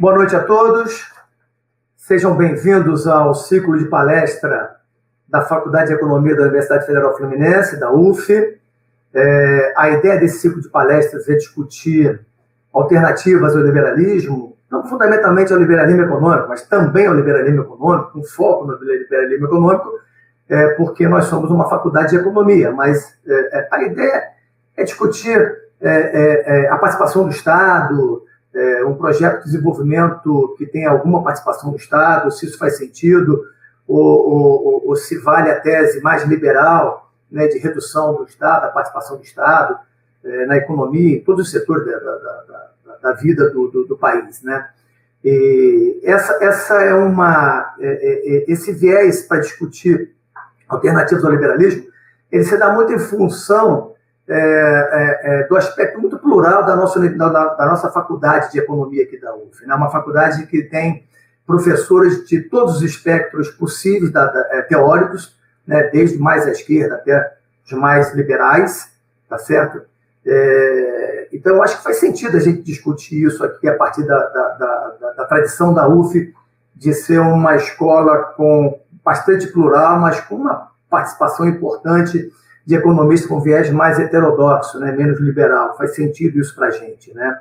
Boa noite a todos. Sejam bem-vindos ao ciclo de palestra da Faculdade de Economia da Universidade Federal Fluminense, da UF. É, a ideia desse ciclo de palestras é discutir alternativas ao liberalismo, não fundamentalmente ao liberalismo econômico, mas também ao liberalismo econômico, com foco no liberalismo econômico, é, porque nós somos uma faculdade de economia, mas é, é a ideia é discutir é, é, é, a participação do Estado, um projeto de desenvolvimento que tenha alguma participação do Estado, se isso faz sentido, ou, ou, ou se vale a tese mais liberal né, de redução do Estado, da participação do Estado na economia, em todos os setores da, da, da, da vida do, do, do, país. Né? E essa, essa é uma, esse viés para discutir alternativas ao liberalismo, ele se dá muito em função é, é, é, do aspecto muito plural da nossa, da, da, nossa faculdade de economia aqui da UF. Né? uma faculdade que tem professores de todos os espectros possíveis da, da, é, teóricos, né? desde mais à esquerda até os mais liberais, tá certo? É, então, acho que faz sentido a gente discutir isso aqui a partir da, da tradição da UF de ser uma escola com bastante plural, mas com uma participação importante de economistas com viés mais heterodoxo, né, menos liberal. Faz sentido isso para a gente. Né?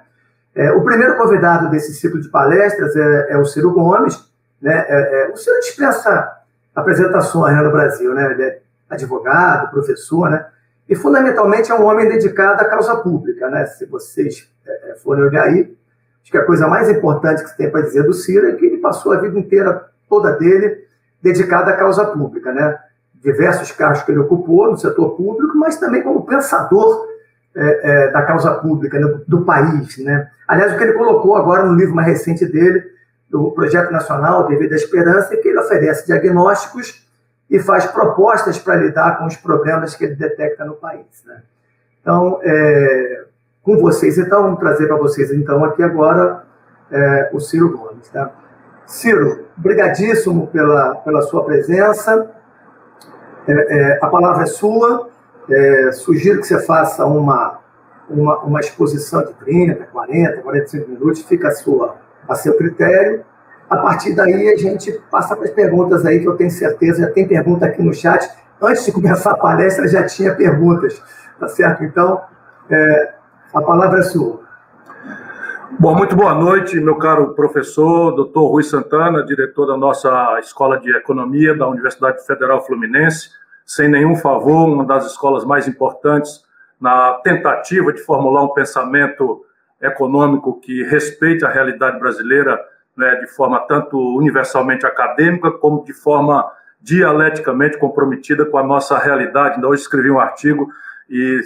É, o primeiro convidado desse ciclo de palestras é, é o Ciro Gomes. Né? É, é o Ciro dispensa apresentações né, no Brasil. Né? Ele é advogado, professor, né? e fundamentalmente é um homem dedicado à causa pública. Né? Se vocês é, é, forem olhar aí, acho que a coisa mais importante que se tem para dizer do Ciro é que ele passou a vida inteira toda dele dedicada à causa pública, né? Diversos cargos que ele ocupou no setor público, mas também como pensador é, é, da causa pública né? do país, né? Aliás, o que ele colocou agora no livro mais recente dele, do Projeto Nacional Devido à Esperança, é que ele oferece diagnósticos e faz propostas para lidar com os problemas que ele detecta no país, né? Então, é, com vocês, então, vamos trazer para vocês, então, aqui agora é, o Ciro Gomes, tá? Ciro, brigadíssimo pela, pela sua presença. É, é, a palavra é sua. É, sugiro que você faça uma, uma, uma, exposição de 30, 40, 45 minutos, fica a, sua, a seu critério. A partir daí, a gente passa para as perguntas aí, que eu tenho certeza, já tem pergunta aqui no chat. Antes de começar a palestra, já tinha perguntas, tá certo? Então, é, a palavra é sua. Bom, muito boa noite, meu caro professor, doutor Rui Santana, diretor da nossa Escola de Economia da Universidade Federal Fluminense. Sem nenhum favor, uma das escolas mais importantes na tentativa de formular um pensamento econômico que respeite a realidade brasileira né, de forma tanto universalmente acadêmica como de forma dialeticamente comprometida com a nossa realidade. Ainda hoje escrevi um artigo e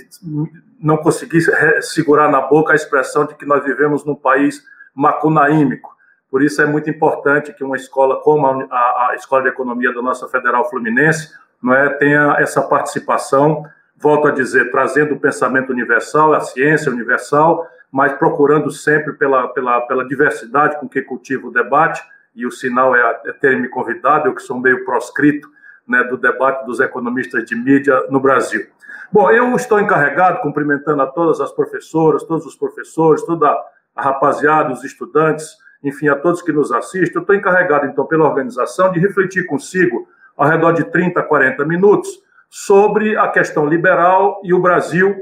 não consegui segurar na boca a expressão de que nós vivemos num país macunaímico. Por isso é muito importante que uma escola como a, a Escola de Economia da nossa Federal Fluminense não é, tenha essa participação, volto a dizer, trazendo o pensamento universal, a ciência universal, mas procurando sempre pela, pela, pela diversidade com que cultiva o debate, e o sinal é, é ter me convidado, eu que sou meio proscrito né, do debate dos economistas de mídia no Brasil. Bom, eu estou encarregado, cumprimentando a todas as professoras, todos os professores, toda a rapaziada, os estudantes, enfim, a todos que nos assistem. Eu estou encarregado, então, pela organização, de refletir consigo, ao redor de 30, 40 minutos, sobre a questão liberal e o Brasil,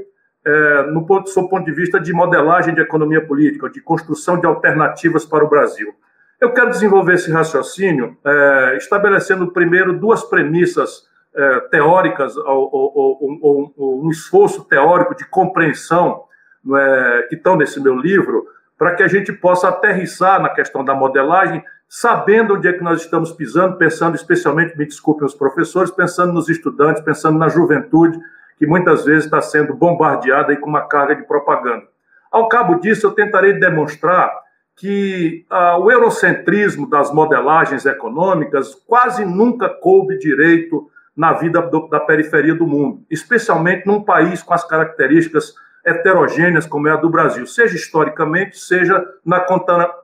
é, no ponto, ponto de vista de modelagem de economia política, de construção de alternativas para o Brasil. Eu quero desenvolver esse raciocínio é, estabelecendo primeiro duas premissas é, teóricas ou, ou, ou, ou, um esforço teórico de compreensão é, que estão nesse meu livro, para que a gente possa aterrissar na questão da modelagem, sabendo onde é que nós estamos pisando, pensando especialmente, me desculpem os professores, pensando nos estudantes, pensando na juventude, que muitas vezes está sendo bombardeada com uma carga de propaganda. Ao cabo disso, eu tentarei demonstrar que ah, o eurocentrismo das modelagens econômicas quase nunca coube direito na vida do, da periferia do mundo, especialmente num país com as características heterogêneas como é a do Brasil, seja historicamente, seja na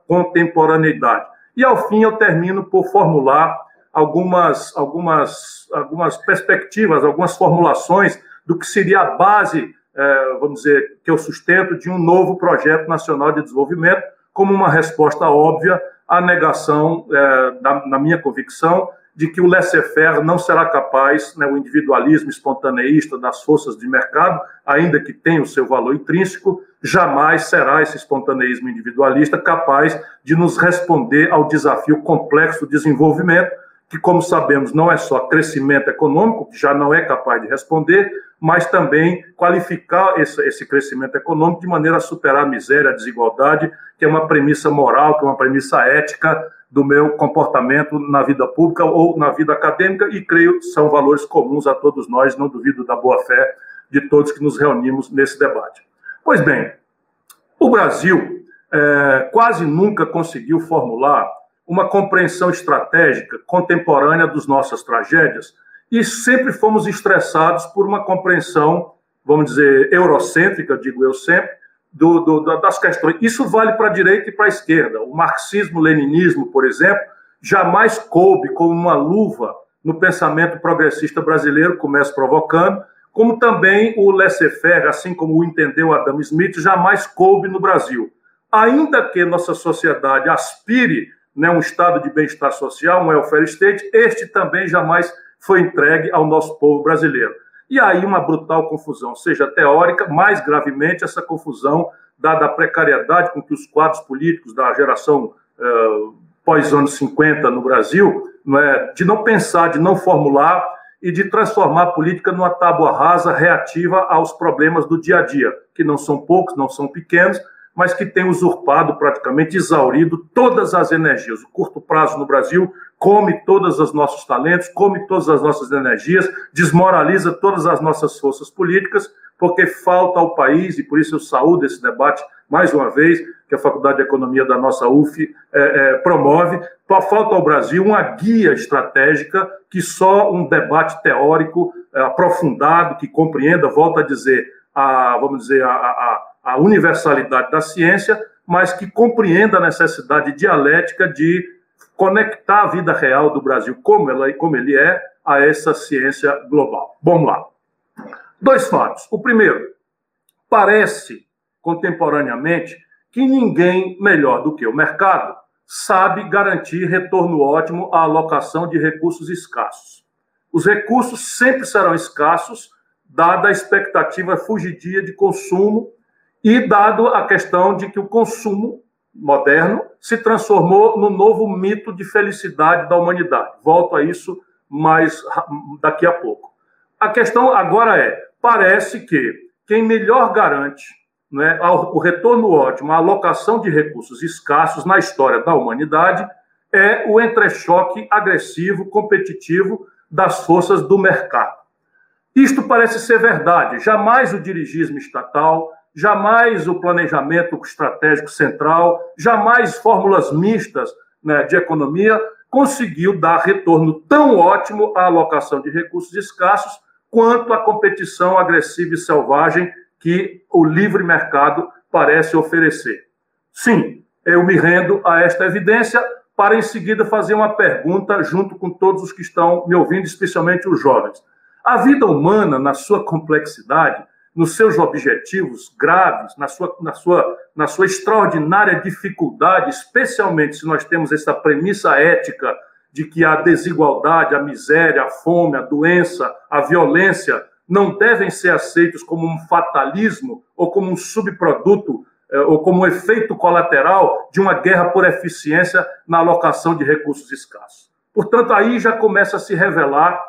contemporaneidade. E ao fim eu termino por formular algumas, algumas, algumas perspectivas, algumas formulações do que seria a base, eh, vamos dizer, que eu sustento de um novo projeto nacional de desenvolvimento, como uma resposta óbvia à negação, é, da, na minha convicção, de que o laissez-faire não será capaz, né, o individualismo espontaneísta das forças de mercado, ainda que tenha o seu valor intrínseco, jamais será esse espontaneísmo individualista capaz de nos responder ao desafio complexo do desenvolvimento, que, como sabemos, não é só crescimento econômico, que já não é capaz de responder, mas também qualificar esse, esse crescimento econômico de maneira a superar a miséria, a desigualdade, que é uma premissa moral, que é uma premissa ética do meu comportamento na vida pública ou na vida acadêmica, e creio que são valores comuns a todos nós, não duvido da boa-fé de todos que nos reunimos nesse debate. Pois bem, o Brasil é, quase nunca conseguiu formular uma compreensão estratégica contemporânea das nossas tragédias e sempre fomos estressados por uma compreensão, vamos dizer, eurocêntrica, digo eu sempre, do, do, das questões. Isso vale para a direita e para a esquerda. O marxismo-leninismo, por exemplo, jamais coube como uma luva no pensamento progressista brasileiro, começa provocando, como também o laissez-faire, assim como o entendeu Adam Smith, jamais coube no Brasil. Ainda que nossa sociedade aspire né, um estado de bem-estar social, um welfare state, este também jamais foi entregue ao nosso povo brasileiro. E aí uma brutal confusão, seja teórica, mais gravemente essa confusão dada a precariedade com que os quadros políticos da geração uh, pós-anos 50 no Brasil, não é, de não pensar, de não formular e de transformar a política numa tábua rasa reativa aos problemas do dia a dia, que não são poucos, não são pequenos, mas que tem usurpado, praticamente exaurido todas as energias. O curto prazo no Brasil come todos os nossos talentos, come todas as nossas energias, desmoraliza todas as nossas forças políticas, porque falta ao país, e por isso eu saúdo esse debate mais uma vez, que a Faculdade de Economia da nossa UF é, é, promove, falta ao Brasil uma guia estratégica que só um debate teórico é, aprofundado, que compreenda, volta a dizer, a, vamos dizer, a, a, a universalidade da ciência, mas que compreenda a necessidade dialética de conectar a vida real do Brasil, como, ela, como ele é, a essa ciência global. Vamos lá. Dois fatos. O primeiro, parece contemporaneamente que ninguém melhor do que o mercado sabe garantir retorno ótimo à alocação de recursos escassos. Os recursos sempre serão escassos, dada a expectativa fugidia de consumo e dado a questão de que o consumo moderno se transformou no novo mito de felicidade da humanidade. Volto a isso mais daqui a pouco. A questão agora é: parece que quem melhor garante né, o retorno ótimo, a alocação de recursos escassos na história da humanidade é o entrechoque agressivo, competitivo das forças do mercado. Isto parece ser verdade. Jamais o dirigismo estatal, jamais o planejamento estratégico central, jamais fórmulas mistas né, de economia conseguiu dar retorno tão ótimo à alocação de recursos escassos quanto a competição agressiva e selvagem que o livre mercado parece oferecer. Sim, eu me rendo a esta evidência para em seguida fazer uma pergunta junto com todos os que estão me ouvindo, especialmente os jovens. A vida humana, na sua complexidade, nos seus objetivos graves, na sua, na, sua, na sua extraordinária dificuldade, especialmente se nós temos essa premissa ética de que a desigualdade, a miséria, a fome, a doença, a violência não devem ser aceitos como um fatalismo ou como um subproduto eh, ou como um efeito colateral de uma guerra por eficiência na alocação de recursos escassos. Portanto, aí já começa a se revelar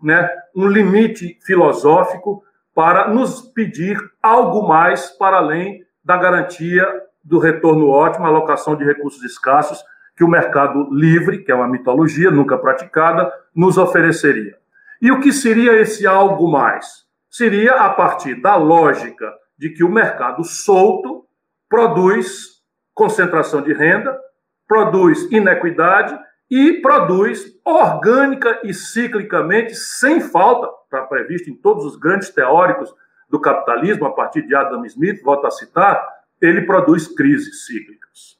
né, um limite filosófico para nos pedir algo mais para além da garantia do retorno ótimo, alocação de recursos escassos que o mercado livre, que é uma mitologia nunca praticada, nos ofereceria. E o que seria esse algo mais? Seria a partir da lógica de que o mercado solto produz concentração de renda, produz inequidade e produz orgânica e ciclicamente, sem falta, está previsto em todos os grandes teóricos do capitalismo, a partir de Adam Smith, volto a citar, ele produz crises cíclicas.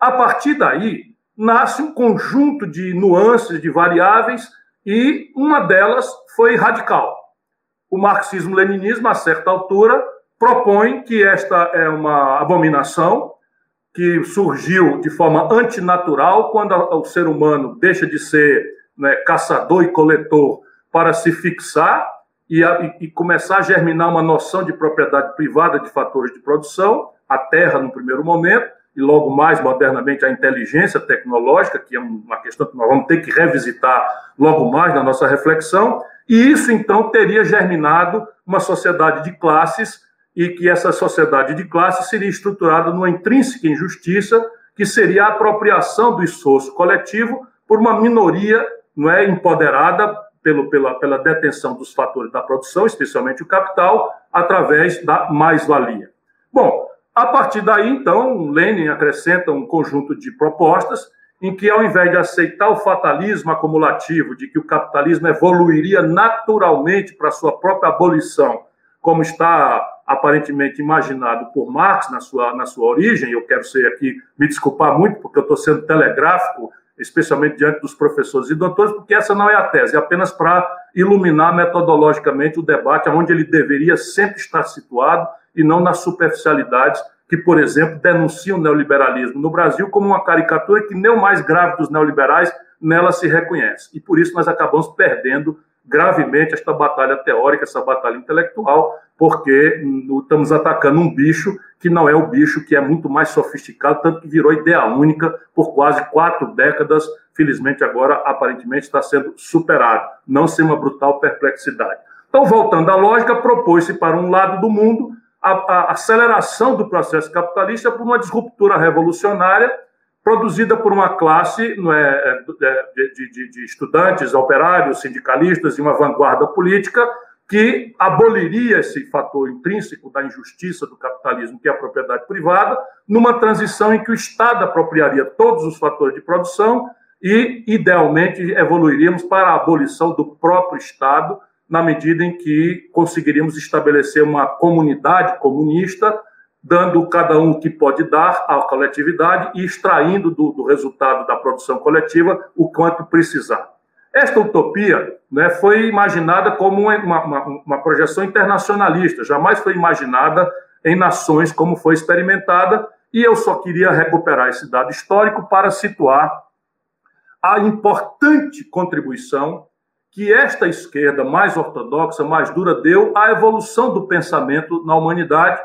A partir daí, nasce um conjunto de nuances, de variáveis, e uma delas foi radical. O marxismo-leninismo, a certa altura, propõe que esta é uma abominação, que surgiu de forma antinatural quando o ser humano deixa de ser né, caçador e coletor para se fixar e, a, e, começar a germinar uma noção de propriedade privada de fatores de produção, a terra no primeiro momento, e logo mais modernamente a inteligência tecnológica, que é uma questão que nós vamos ter que revisitar logo mais na nossa reflexão, e isso então teria germinado uma sociedade de classes e que essa sociedade de classes seria estruturada numa intrínseca injustiça, que seria a apropriação do esforço coletivo por uma minoria não é empoderada pelo, pela, pela detenção dos fatores da produção, especialmente o capital, através da mais-valia. Bom, a partir daí, então, Lenin acrescenta um conjunto de propostas em que, ao invés de aceitar o fatalismo acumulativo de que o capitalismo evoluiria naturalmente para sua própria abolição, como está aparentemente imaginado por Marx na sua, na sua origem, eu quero ser aqui, me desculpar muito, porque eu estou sendo telegráfico, especialmente diante dos professores e doutores, porque essa não é a tese, é apenas para iluminar metodologicamente o debate onde ele deveria sempre estar situado e não nas superficialidades que, por exemplo, denunciam o neoliberalismo no Brasil como uma caricatura que nem o mais grave dos neoliberais nela se reconhece. E por isso nós acabamos perdendo gravemente esta batalha teórica, essa batalha intelectual, porque estamos atacando um bicho que não é o bicho que é muito mais sofisticado, tanto que virou ideia única por quase quatro décadas. Felizmente, agora, aparentemente, está sendo superado, não sem uma brutal perplexidade. Então, voltando à lógica, propôs-se para um lado do mundo a, a aceleração do processo capitalista por uma disruptura revolucionária produzida por uma classe é, é de, de, de, estudantes, operários, sindicalistas e uma vanguarda política que aboliria esse fator intrínseco da injustiça do capitalismo, que é a propriedade privada, numa transição em que o Estado apropriaria todos os fatores de produção e, idealmente, evoluiríamos para a abolição do próprio Estado, na medida em que conseguiríamos estabelecer uma comunidade comunista dando cada um o que pode dar à coletividade e extraindo do, do resultado da produção coletiva o quanto precisar. Esta utopia né, foi imaginada como uma, uma, uma, projeção internacionalista, jamais foi imaginada em nações como foi experimentada, e eu só queria recuperar esse dado histórico para situar a importante contribuição que esta esquerda mais ortodoxa, mais dura, deu à evolução do pensamento na humanidade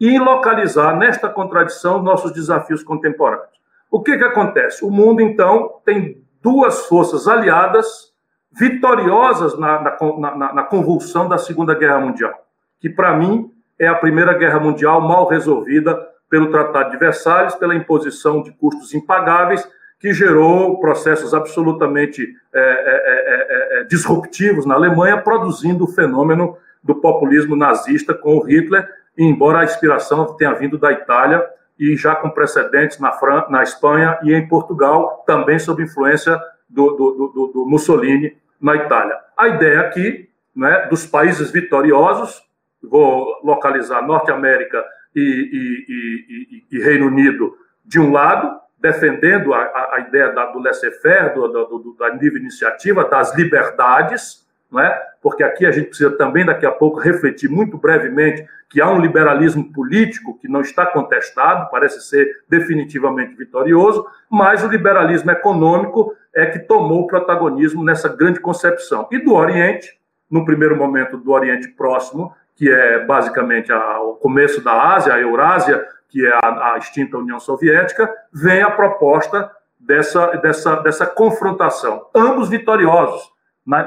e localizar nesta contradição nossos desafios contemporâneos. O que, que acontece? O mundo, então, tem duas forças aliadas vitoriosas na, na, na, na convulsão da Segunda Guerra Mundial, que, para mim, é a Primeira Guerra Mundial mal resolvida pelo Tratado de Versalhes, pela imposição de custos impagáveis, que gerou processos absolutamente é, é, é, disruptivos na Alemanha, produzindo o fenômeno do populismo nazista com o Hitler embora a inspiração tenha vindo da Itália e já com precedentes na, Fran na Espanha e em Portugal, também sob influência do, do, do, do Mussolini na Itália. A ideia aqui, né, dos países vitoriosos, vou localizar Norte América e, e, e, e Reino Unido de um lado, defendendo a, a ideia da, do laissez-faire, do, da livre iniciativa, das liberdades, não é? porque aqui a gente precisa também, daqui a pouco, refletir muito brevemente que há um liberalismo político que não está contestado, parece ser definitivamente vitorioso, mas o liberalismo econômico é que tomou o protagonismo nessa grande concepção. E do Oriente, no primeiro momento do Oriente Próximo, que é basicamente a, o começo da Ásia, a Eurásia, que é a, a extinta União Soviética, vem a proposta dessa, dessa, dessa confrontação. Ambos vitoriosos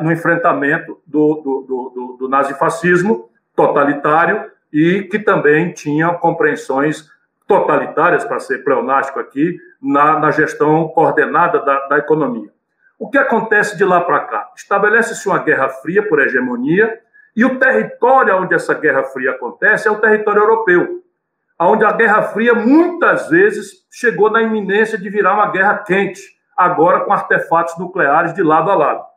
no enfrentamento do, do, do, do nazifascismo totalitário e que também tinha compreensões totalitárias, para ser pleonástico aqui, na, na gestão coordenada da, da economia. O que acontece de lá para cá? Estabelece-se uma guerra fria por hegemonia, e o território onde essa guerra fria acontece é o território europeu, onde a guerra fria muitas vezes chegou na iminência de virar uma guerra quente, agora com artefatos nucleares de lado a lado.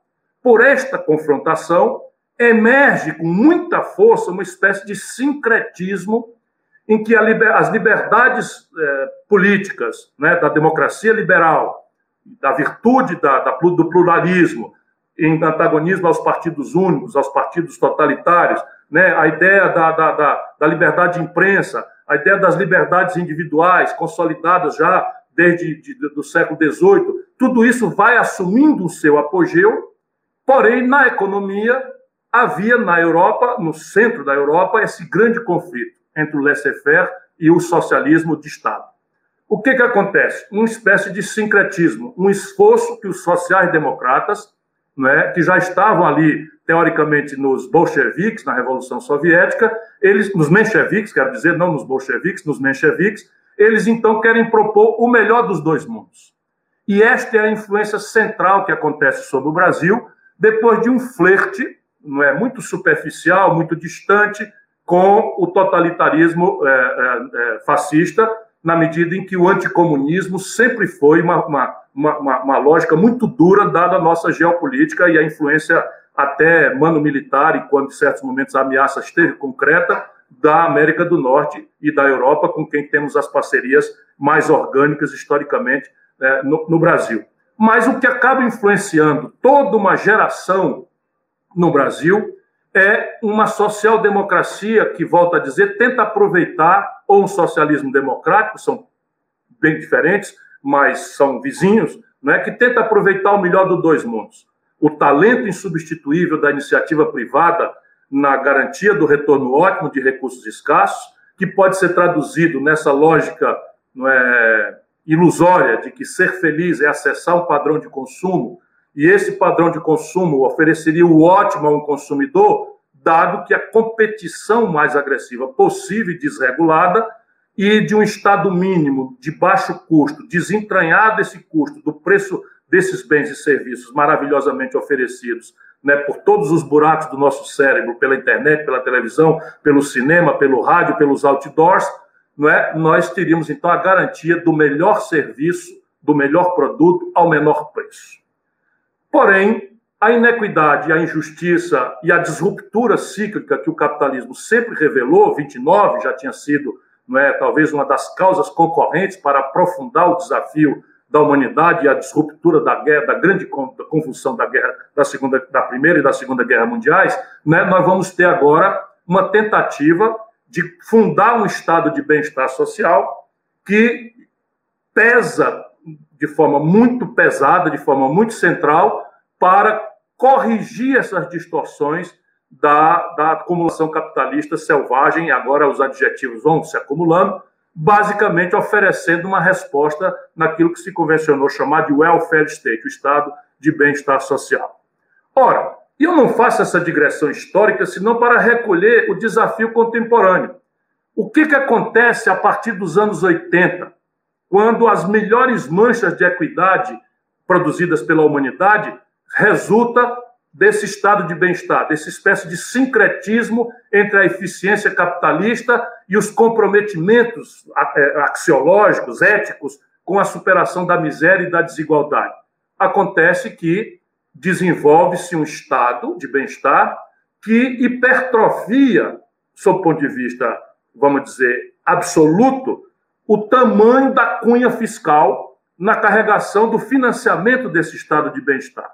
Por esta confrontação, emerge com muita força uma espécie de sincretismo em que liber, as liberdades eh, políticas né, da democracia liberal, da virtude da, da, do pluralismo, em antagonismo aos partidos únicos, aos partidos totalitários, né, a ideia da, da, da, liberdade de imprensa, a ideia das liberdades individuais, consolidadas já desde de, do século XVIII, tudo isso vai assumindo o seu apogeu, porém, na economia, havia na Europa, no centro da Europa, esse grande conflito entre o laissez-faire e o socialismo de Estado. O que, que acontece? Uma espécie de sincretismo, um esforço que os sociais-democratas, né, que já estavam ali, teoricamente, nos bolcheviques, na Revolução Soviética, eles, nos mencheviques, quero dizer, não nos bolcheviques, nos mencheviques, eles então querem propor o melhor dos dois mundos. E esta é a influência central que acontece sobre o Brasil, depois de um flerte, não é, muito superficial, muito distante, com o totalitarismo é, é, é fascista, na medida em que o anticomunismo sempre foi uma, uma, uma, uma, lógica muito dura, dada a nossa geopolítica e a influência até mano-militar, e quando em certos momentos a ameaça esteve concreta, da América do Norte e da Europa, com quem temos as parcerias mais orgânicas historicamente né, no, no Brasil. Mas o que acaba influenciando toda uma geração no Brasil é uma social-democracia que, volta a dizer, tenta aproveitar, ou um socialismo democrático, são bem diferentes, mas são vizinhos, é que tenta aproveitar o melhor dos dois mundos. O talento insubstituível da iniciativa privada na garantia do retorno ótimo de recursos escassos, que pode ser traduzido nessa lógica não é, ilusória de que ser feliz é acessar um padrão de consumo e esse padrão de consumo ofereceria o ótimo a um consumidor, dado que a competição mais agressiva possível e desregulada e de um estado mínimo de baixo custo, desentranhado esse custo do preço desses bens e serviços maravilhosamente oferecidos né, por todos os buracos do nosso cérebro, pela internet, pela televisão, pelo cinema, pelo rádio, pelos outdoors, não é? nós teríamos então a garantia do melhor serviço, do melhor produto ao menor preço. Porém, a inequidade, a injustiça e a disruptura cíclica que o capitalismo sempre revelou, 29 já tinha sido, não é, talvez uma das causas concorrentes para aprofundar o desafio da humanidade e a disruptura da guerra, da grande convulsão da guerra da segunda, da primeira e da segunda guerra mundiais, né, nós vamos ter agora uma tentativa de fundar um estado de bem-estar social que pesa de forma muito pesada, de forma muito central, para corrigir essas distorções da, da acumulação capitalista selvagem, agora os adjetivos vão se acumulando, basicamente oferecendo uma resposta naquilo que se convencionou chamar de welfare state, o estado de bem-estar social. Ora, eu não faço essa digressão histórica senão para recolher o desafio contemporâneo. O que, que acontece a partir dos anos 80, quando as melhores manchas de equidade produzidas pela humanidade resulta desse estado de bem-estar, dessa espécie de sincretismo entre a eficiência capitalista e os comprometimentos é, axiológicos, éticos, com a superação da miséria e da desigualdade. Acontece que desenvolve-se um estado de bem-estar que hipertrofia, sob o ponto de vista, vamos dizer, absoluto, o tamanho da cunha fiscal na carregação do financiamento desse estado de bem-estar.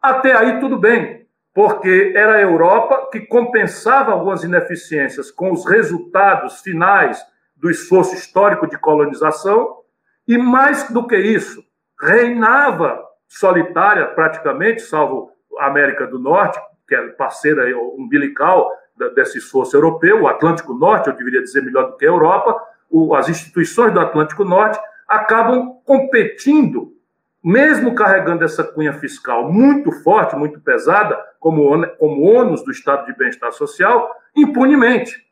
Até aí tudo bem, porque era a Europa que compensava algumas ineficiências com os resultados finais do esforço histórico de colonização, e mais do que isso, reinava solitária praticamente, salvo a América do Norte, que é parceira umbilical desse esforço europeu, o Atlântico Norte, eu deveria dizer melhor do que a Europa, as instituições do Atlântico Norte acabam competindo mesmo carregando essa cunha fiscal muito forte, muito pesada, como, como ônus do estado de bem-estar social, impunemente.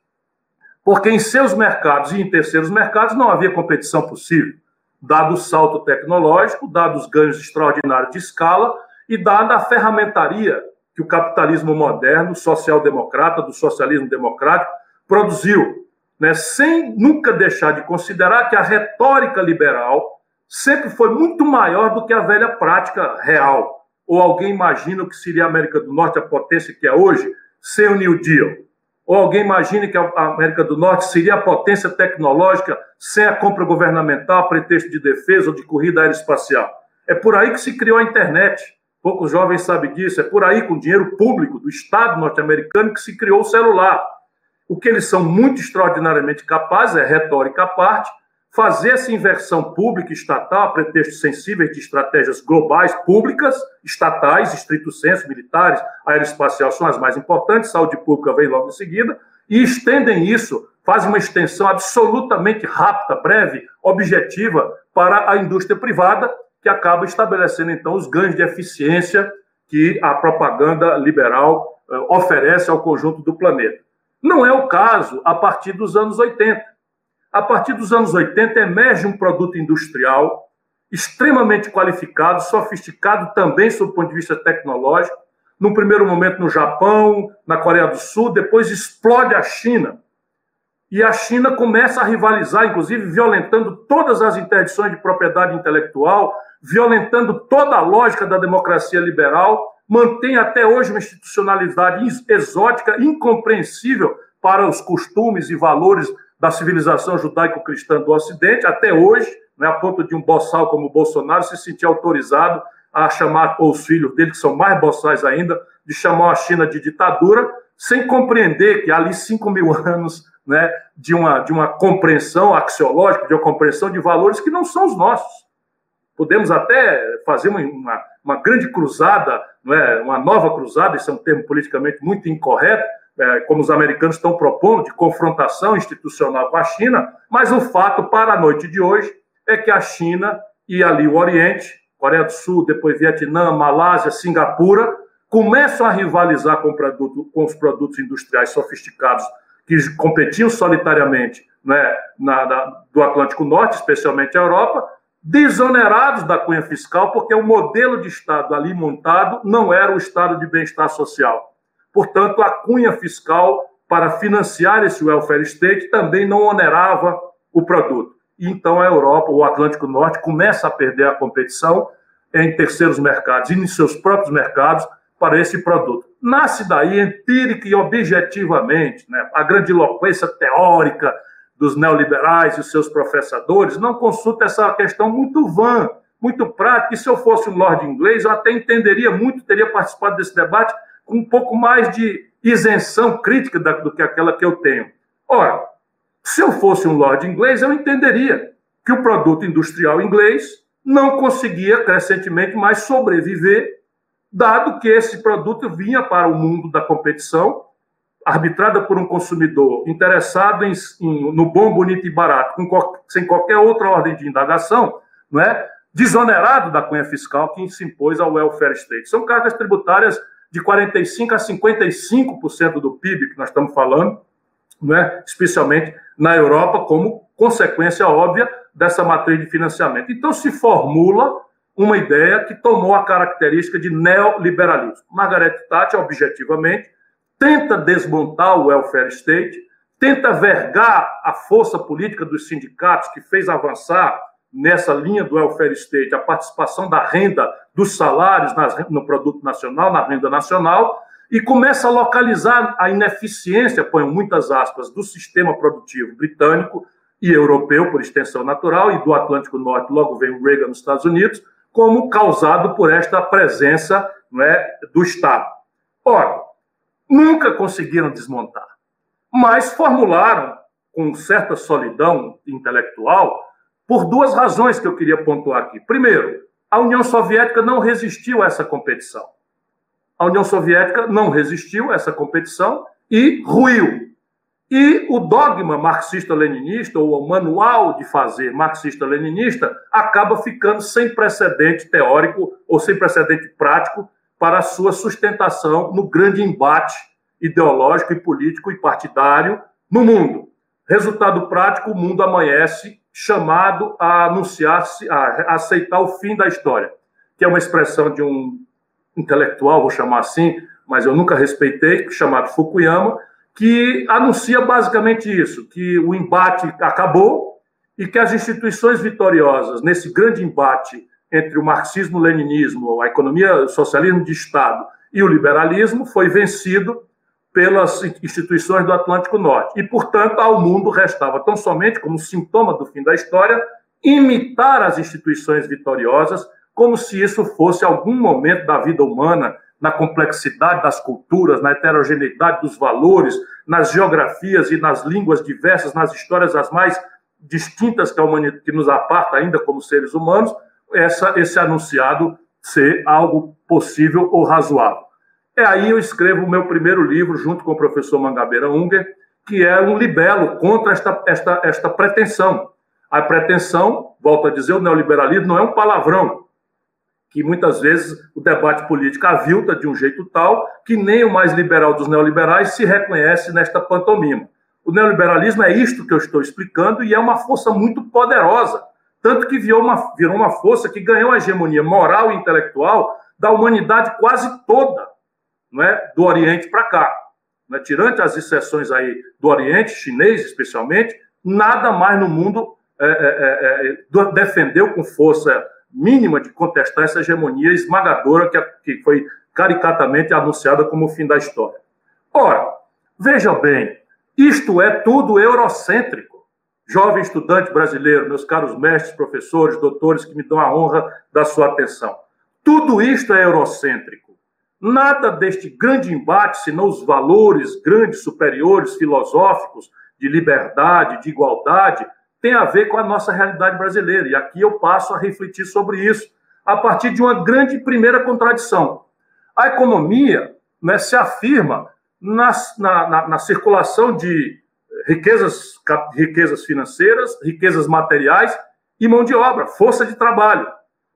Porque em seus mercados e em terceiros mercados não havia competição possível, dado o salto tecnológico, dado os ganhos extraordinários de escala e dada a ferramentaria que o capitalismo moderno, social-democrata, do socialismo democrático, produziu, né, sem nunca deixar de considerar que a retórica liberal sempre foi muito maior do que a velha prática real. Ou alguém imagina o que seria a América do Norte, a potência que é hoje, sem o New Deal? Ou alguém imagina que a América do Norte seria a potência tecnológica sem a compra governamental, pretexto de defesa ou de corrida aeroespacial? É por aí que se criou a internet. Poucos jovens sabem disso. É por aí, com dinheiro público do Estado norte-americano, que se criou o celular. o que eles são muito extraordinariamente capazes, é retórica à parte, fazer essa inversão pública estatal a pretexto sensíveis de estratégias globais públicas, estatais, estrito senso, militares, aeroespacial são as mais importantes, saúde pública vem logo em seguida, e estendem isso, fazem uma extensão absolutamente rápida, breve, objetiva para a indústria privada, que acaba estabelecendo então os ganhos de eficiência que a propaganda liberal eh, oferece ao conjunto do planeta. Não é o caso a partir dos anos 80 a partir dos anos 80, emerge um produto industrial extremamente qualificado, sofisticado também sob o ponto de vista tecnológico. No primeiro momento no Japão, na Coreia do Sul, depois explode a China. E a China começa a rivalizar, inclusive violentando todas as interdições de propriedade intelectual, violentando toda a lógica da democracia liberal, mantém até hoje uma institucionalidade exótica, incompreensível para os costumes e valores da civilização judaico-cristã do Ocidente, até hoje, né, a ponto de um boçal como o Bolsonaro se sentir autorizado a chamar os filhos dele, que são mais boçais ainda, de chamar a China de ditadura, sem compreender que ali 5 mil anos né, de, uma, de uma compreensão axiológica, de uma compreensão de valores que não são os nossos. Podemos até fazer uma, uma, uma grande cruzada, não é? uma nova cruzada, isso é um termo politicamente muito incorreto, é, como os americanos estão propondo, de confrontação institucional com a China, mas o fato para a noite de hoje é que a China e ali o Oriente, Coreia do Sul, depois Vietnã, Malásia, Singapura, começam a rivalizar com, produto, com os produtos industriais sofisticados que competiam solitariamente né, na, na, do Atlântico Norte, especialmente a Europa, desonerados da cunha fiscal, porque o modelo de Estado ali montado não era o Estado de bem-estar social Portanto, a cunha fiscal para financiar esse welfare state também não onerava o produto. Então a Europa, o Atlântico Norte, começa a perder a competição em terceiros mercados e em seus próprios mercados para esse produto. Nasce daí, empírica e objetivamente, né, a grandiloquência teórica dos neoliberais e seus professadores não consulta essa questão muito vã, muito prática. E se eu fosse um lord inglês, eu até entenderia muito, teria participado desse debate, com um pouco mais de isenção crítica do que aquela que eu tenho. Ora, se eu fosse um lord inglês, eu entenderia que o produto industrial inglês não conseguia crescentemente mais sobreviver, dado que esse produto vinha para o mundo da competição, arbitrada por um consumidor interessado em, em, no bom, bonito e barato, com, sem qualquer outra ordem de indagação, não é? desonerado da cunha fiscal que se impôs ao welfare state. São cargas tributárias de 45% a 55% do PIB que nós estamos falando, né, especialmente na Europa, como consequência óbvia dessa matriz de financiamento. Então, se formula uma ideia que tomou a característica de neoliberalismo. Margaret Thatcher, objetivamente, tenta desmontar o welfare state, tenta vergar a força política dos sindicatos que fez avançar nessa linha do welfare state, a participação da renda, dos salários no produto nacional, na renda nacional, e começa a localizar a ineficiência, ponho muitas aspas, do sistema produtivo britânico e europeu, por extensão natural, e do Atlântico Norte, logo vem o Reagan nos Estados Unidos, como causado por esta presença é, do Estado. Ora, nunca conseguiram desmontar, mas formularam, com certa solidão intelectual, por duas razões que eu queria pontuar aqui. Primeiro, a União Soviética não resistiu a essa competição. A União Soviética não resistiu a essa competição e ruiu. E o dogma marxista-leninista, ou o manual de fazer marxista-leninista, acaba ficando sem precedente teórico ou sem precedente prático para a sua sustentação no grande embate ideológico e político e partidário no mundo. Resultado prático: o mundo amanhece chamado a anunciar-se, a aceitar o fim da história, que é uma expressão de um intelectual, vou chamar assim, mas eu nunca respeitei, chamado Fukuyama, que anuncia basicamente isso, que o embate acabou e que as instituições vitoriosas nesse grande embate entre o marxismo-leninismo, a economia, o socialismo de Estado e o liberalismo foi vencido pelas instituições do Atlântico Norte. E, portanto, ao mundo restava tão somente, como sintoma do fim da história, imitar as instituições vitoriosas, como se isso fosse algum momento da vida humana na complexidade das culturas, na heterogeneidade dos valores, nas geografias e nas línguas diversas, nas histórias as mais distintas que a humanidade que nos aparta ainda como seres humanos, essa, esse anunciado ser algo possível ou razoável. É aí eu escrevo o meu primeiro livro, junto com o professor Mangabeira Unger, que é um libelo contra esta, esta, esta pretensão. A pretensão, volto a dizer, o neoliberalismo não é um palavrão, que muitas vezes o debate político avilta de um jeito tal que nem o mais liberal dos neoliberais se reconhece nesta pantomima. O neoliberalismo é isto que eu estou explicando e é uma força muito poderosa, tanto que virou uma, virou uma força que ganhou a hegemonia moral e intelectual da humanidade quase toda, não é? do Oriente para cá. Não é? Tirante as exceções aí do Oriente, chinês especialmente, nada mais no mundo é, é, é, é defendeu com força mínima de contestar essa hegemonia esmagadora que, que foi caricatamente anunciada como o fim da história. Ora, veja bem, isto é tudo eurocêntrico. Jovem estudante brasileiro, meus caros mestres, professores, doutores que me dão a honra da sua atenção. Tudo isto é eurocêntrico. Nada deste grande embate, senão os valores grandes, superiores, filosóficos, de liberdade, de igualdade, tem a ver com a nossa realidade brasileira. E aqui eu passo a refletir sobre isso, a partir de uma grande primeira contradição. A economia né, se afirma na, na, na circulação de riquezas, riquezas financeiras, riquezas materiais e mão de obra, força de trabalho.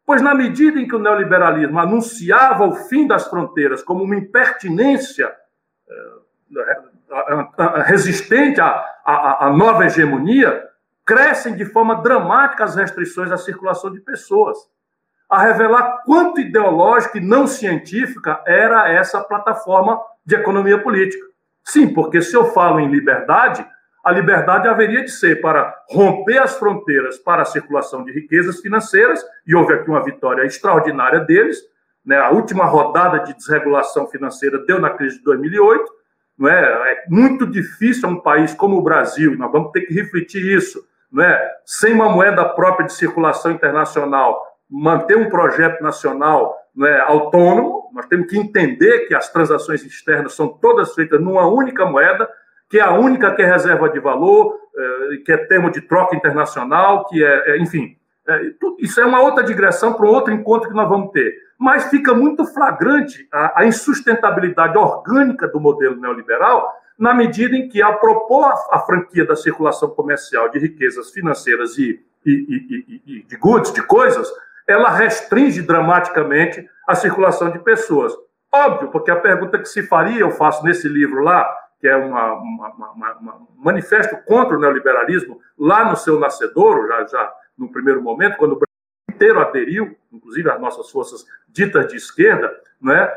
Pois, na medida em que o neoliberalismo anunciava o fim das fronteiras como uma impertinência eh, resistente à, à, à nova hegemonia, crescem de forma dramática as restrições à circulação de pessoas, a revelar quanto ideológica e não científica era essa plataforma de economia política. Sim, porque se eu falo em liberdade, a liberdade haveria de ser para romper as fronteiras para a circulação de riquezas financeiras, e houve aqui uma vitória extraordinária deles. Né? A última rodada de desregulação financeira deu na crise de 2008. Não é? é muito difícil um país como o Brasil, e nós vamos ter que refletir isso, né, sem uma moeda própria de circulação internacional, manter um projeto nacional né, autônomo, nós temos que entender que as transações externas são todas feitas numa única moeda, que é a única que é reserva de valor, eh, que é termo de troca internacional, que é, é enfim, é, isso é uma outra digressão para um outro encontro que nós vamos ter. Mas fica muito flagrante a, insustentabilidade orgânica do modelo neoliberal na medida em que, ao propor a, a franquia da circulação comercial de riquezas financeiras e, e, e, e, de goods, de coisas, ela restringe dramaticamente a circulação de pessoas. Óbvio, porque a pergunta que se faria, eu faço nesse livro lá, que é uma, uma, uma, um manifesto contra o neoliberalismo, lá no seu nascedouro, já, já no primeiro momento, quando o Brasil inteiro aderiu, inclusive as nossas forças ditas de esquerda, não é?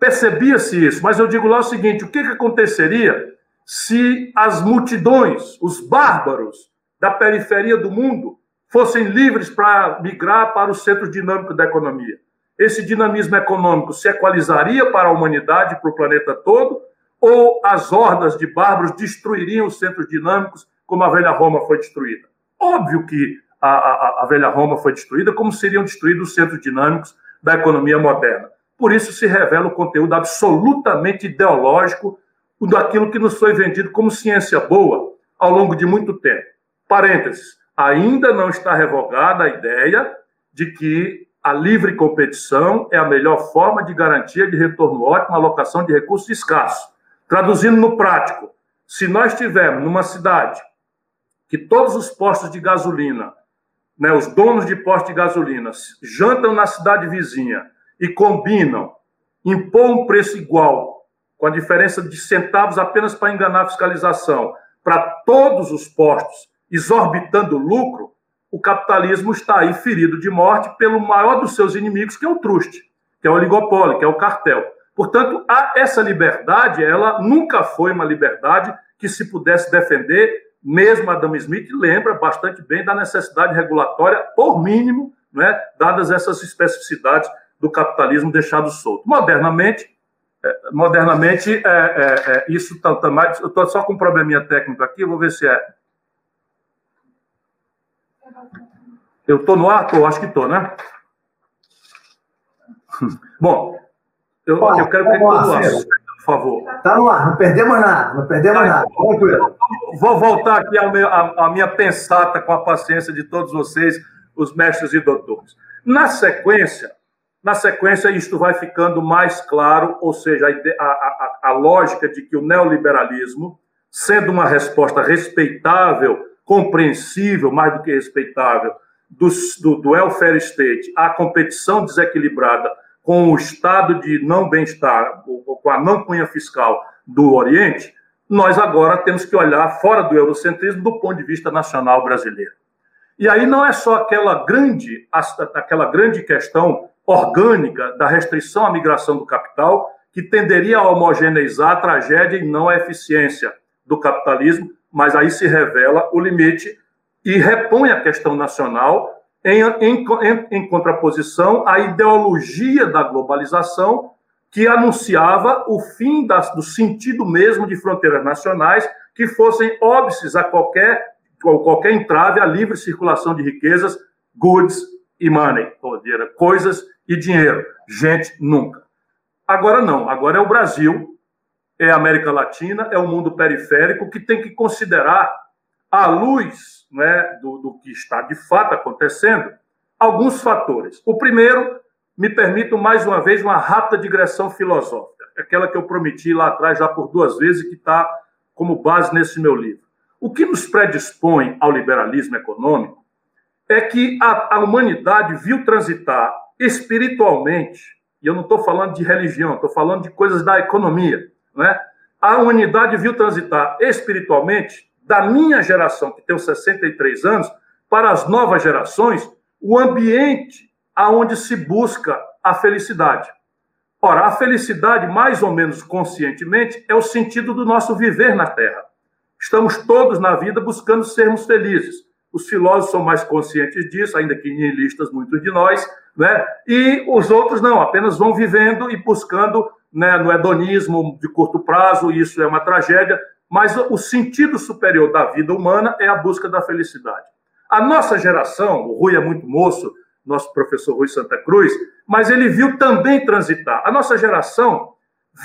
percebia-se isso, mas eu digo lá o seguinte: o que, que aconteceria se as multidões, os bárbaros da periferia do mundo, fossem livres para migrar para o centro dinâmico da economia? Esse dinamismo econômico se equalizaria para a humanidade, para o planeta todo, ou as hordas de bárbaros destruiriam os centros dinâmicos como a velha Roma foi destruída? Óbvio que a, a, a velha Roma foi destruída, como seriam destruídos os centros dinâmicos da economia moderna. Por isso se revela o conteúdo absolutamente ideológico daquilo que nos foi vendido como ciência boa ao longo de muito tempo. Parênteses, ainda não está revogada a ideia de que a livre competição é a melhor forma de garantia de retorno ótimo à alocação de recursos escassos. Traduzindo no prático, se nós tivermos numa cidade que todos os postos de gasolina, né, os donos de postos de gasolina, jantam na cidade vizinha e combinam impor um preço igual, com a diferença de centavos apenas para enganar a fiscalização, para todos os postos, exorbitando o lucro, o capitalismo está aí ferido de morte pelo maior dos seus inimigos, que é o truste, que é o oligopólio, que é o cartel. Portanto, essa liberdade, ela nunca foi uma liberdade que se pudesse defender, mesmo Adam Smith lembra bastante bem da necessidade regulatória, por mínimo, né, dadas essas especificidades do capitalismo deixado solto. Modernamente, é, modernamente é, é, é, isso está tá mais. Eu estou só com um probleminha técnico aqui, vou ver se é. Eu estou no ar? Tô, acho que estou, né? Bom, Eu, eu quero que todo assunto, por favor. Está no ar, não perdemos nada, não perdemos tá, nada. Tranquilo. Vou voltar aqui à minha pensata com a paciência de todos vocês, os mestres e doutores. Na sequência, na sequência, isto vai ficando mais claro, ou seja, a, a, a lógica de que o neoliberalismo, sendo uma resposta respeitável, compreensível, mais do que respeitável, do, do, do welfare state à competição desequilibrada com o estado de não bem-estar, com a não cunha fiscal do Oriente, nós agora temos que olhar fora do eurocentrismo do ponto de vista nacional brasileiro. E aí não é só aquela grande, aquela grande questão orgânica da restrição à migração do capital, que tenderia a homogeneizar a tragédia e não a eficiência do capitalismo, mas aí se revela o limite e repõe a questão nacional em, em, em, contraposição à ideologia da globalização que anunciava o fim das, do sentido mesmo de fronteiras nacionais que fossem óbices a qualquer, qualquer entrave à livre circulação de riquezas, goods e money, ou seja, coisas e dinheiro. Gente, nunca. Agora não, agora é o Brasil, é a América Latina, é o mundo periférico que tem que considerar, à luz né, do, do que está de fato acontecendo, alguns fatores. O primeiro, me permito mais uma vez uma rápida digressão filosófica, aquela que eu prometi lá atrás já por duas vezes e que está como base nesse meu livro. O que nos predispõe ao liberalismo econômico é que a, a humanidade viu transitar espiritualmente, e eu não estou falando de religião, estou falando de coisas da economia, né? a humanidade viu transitar espiritualmente, da minha geração, que tem 63 anos, para as novas gerações, o ambiente aonde se busca a felicidade. Ora, a felicidade, mais ou menos conscientemente, é o sentido do nosso viver na Terra. Estamos todos na vida buscando sermos felizes. Os filósofos são mais conscientes disso, ainda que nihilistas, muitos de nós, né? e os outros não, apenas vão vivendo e buscando né, no hedonismo de curto prazo, isso é uma tragédia, mas o sentido superior da vida humana é a busca da felicidade. A nossa geração, o Rui é muito moço, nosso professor Rui Santa Cruz, mas ele viu também transitar. A nossa geração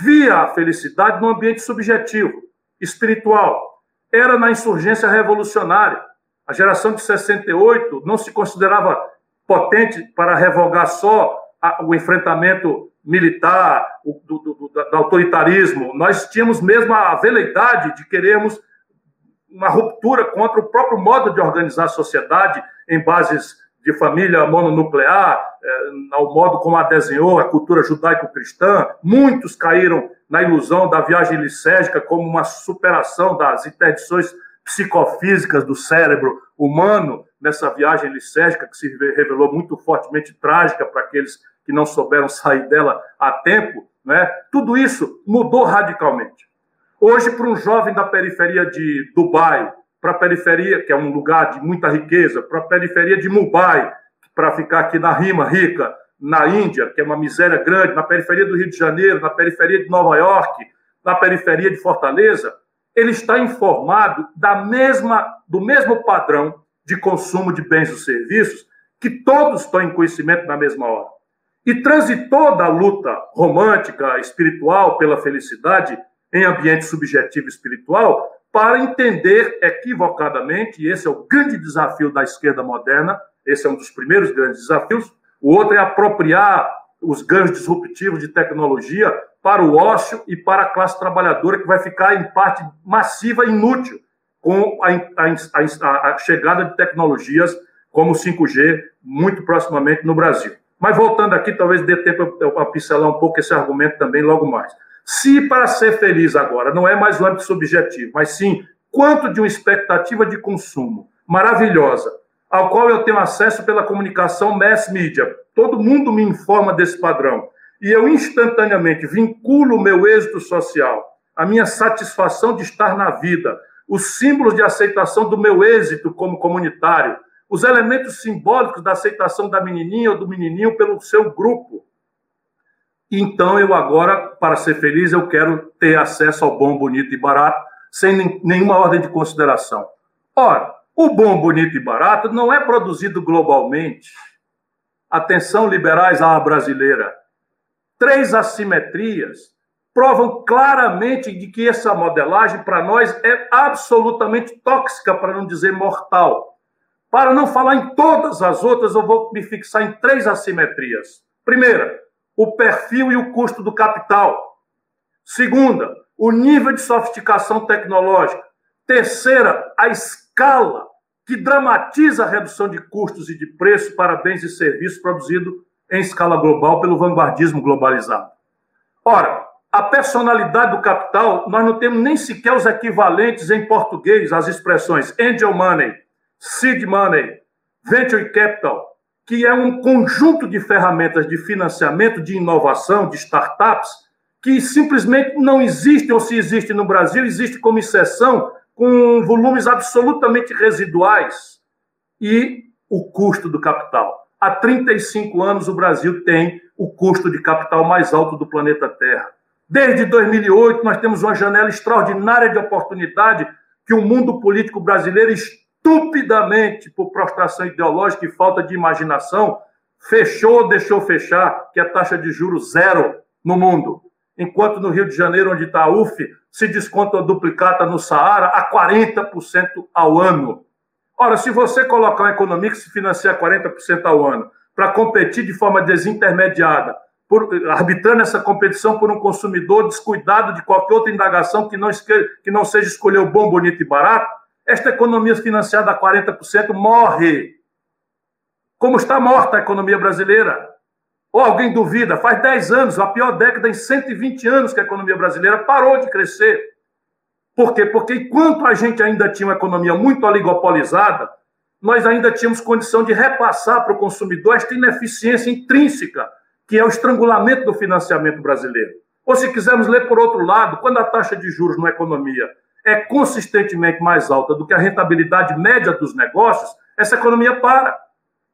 via a felicidade no ambiente subjetivo, espiritual. Era na insurgência revolucionária. A geração de 68 não se considerava potente para revogar só o enfrentamento militar, o, do, do, do, autoritarismo. Nós tínhamos mesmo a veleidade de querermos uma ruptura contra o próprio modo de organizar a sociedade em bases de família mononuclear, eh, ao modo como a desenhou a cultura judaico-cristã. Muitos caíram na ilusão da viagem licérgica como uma superação das interdições psicofísicas do cérebro humano nessa viagem licérgica que se revelou muito fortemente trágica para aqueles que não souberam sair dela a tempo, né? Tudo isso mudou radicalmente. Hoje, para um jovem da periferia de Dubai, para a periferia, que é um lugar de muita riqueza, para a periferia de Mumbai, para ficar aqui na rima rica, na Índia, que é uma miséria grande, na periferia do Rio de Janeiro, na periferia de Nova York, na periferia de Fortaleza, ele está informado da mesma, do mesmo padrão de consumo de bens e serviços que todos estão em conhecimento na mesma hora e transitou da luta romântica, espiritual pela felicidade em ambiente subjetivo espiritual para entender equivocadamente, e esse é o grande desafio da esquerda moderna, esse é um dos primeiros grandes desafios, o outro é apropriar os ganhos disruptivos de tecnologia para o ócio e para a classe trabalhadora, que vai ficar em parte massiva inútil com a, a, a, a chegada de tecnologias como o 5G muito proximamente no Brasil. Mas voltando aqui, talvez dê tempo a pincelar um pouco esse argumento também logo mais. Se para ser feliz agora não é mais o âmbito subjetivo, mas sim quanto de uma expectativa de consumo maravilhosa, ao qual eu tenho acesso pela comunicação mass media, todo mundo me informa desse padrão, e eu instantaneamente vinculo o meu êxito social, a minha satisfação de estar na vida, os símbolos de aceitação do meu êxito como comunitário, os elementos simbólicos da aceitação da menininha ou do menininho pelo seu grupo. Então, eu agora, para ser feliz, eu quero ter acesso ao bom, bonito e barato, sem nenhuma ordem de consideração. Ora, o bom, bonito e barato não é produzido globalmente. Atenção, liberais à brasileira. três assimetrias provam claramente de que essa modelagem para nós é absolutamente tóxica, para não dizer mortal. Para não falar em todas as outras, eu vou me fixar em três assimetrias. Primeira, o perfil e o custo do capital. Segunda, o nível de sofisticação tecnológica. Terceira, a escala que dramatiza a redução de custos e de preço para bens e serviços produzidos em escala global pelo vanguardismo globalizado. Ora, a personalidade do capital, nós não temos nem sequer os equivalentes em português, as expressões angel money, seed money, venture capital, que é um conjunto de ferramentas de financiamento, de inovação, de startups, que simplesmente não existem, ou se existem no Brasil, existe como exceção, com volumes absolutamente residuais. E o custo do capital. Há 35 anos o Brasil tem o custo de capital mais alto do planeta Terra. Desde 2008, nós temos uma janela extraordinária de oportunidade que o mundo político brasileiro, estupidamente, por prostração ideológica e falta de imaginação, fechou, deixou fechar, que a taxa de juros zero no mundo. Enquanto no Rio de Janeiro, onde está a UF, se desconta a duplicata no Saara a 40% ao ano. Ora, se você colocar uma economia que se financia 40% ao ano para competir de forma desintermediada por, arbitrando essa competição por um consumidor descuidado de qualquer outra indagação que não, que não seja escolher o bom, bonito e barato, esta economia financiada a 40% morre. Como está morta a economia brasileira? Ou alguém duvida? Faz 10 anos, a pior década em 120 anos que a economia brasileira parou de crescer. Por quê? Porque enquanto a gente ainda tinha uma economia muito oligopolizada, nós ainda tínhamos condição de repassar para o consumidor esta ineficiência intrínseca que é o estrangulamento do financiamento brasileiro. Ou se quisermos ler por outro lado, quando a taxa de juros na economia é consistentemente mais alta do que a rentabilidade média dos negócios, essa economia para.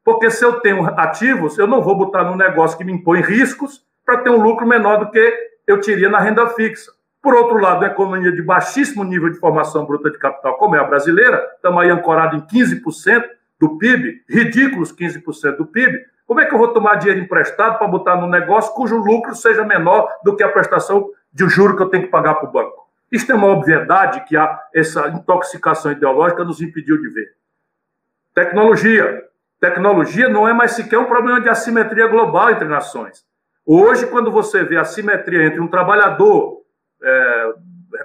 Porque se eu tenho ativos, eu não vou botar num negócio que me impõe riscos para ter um lucro menor do que eu teria na renda fixa. Por outro lado, a economia de baixíssimo nível de formação bruta de capital, como é a brasileira, estamos aí ancorados em 15% do PIB, ridículos 15% do PIB, como é que eu vou tomar dinheiro emprestado para botar no negócio cujo lucro seja menor do que a prestação de juro que eu tenho que pagar para o banco? Isto é uma obviedade que a, essa intoxicação ideológica nos impediu de ver. Tecnologia. Tecnologia não é mais sequer um problema de assimetria global entre nações. Hoje, quando você vê a assimetria entre um trabalhador é,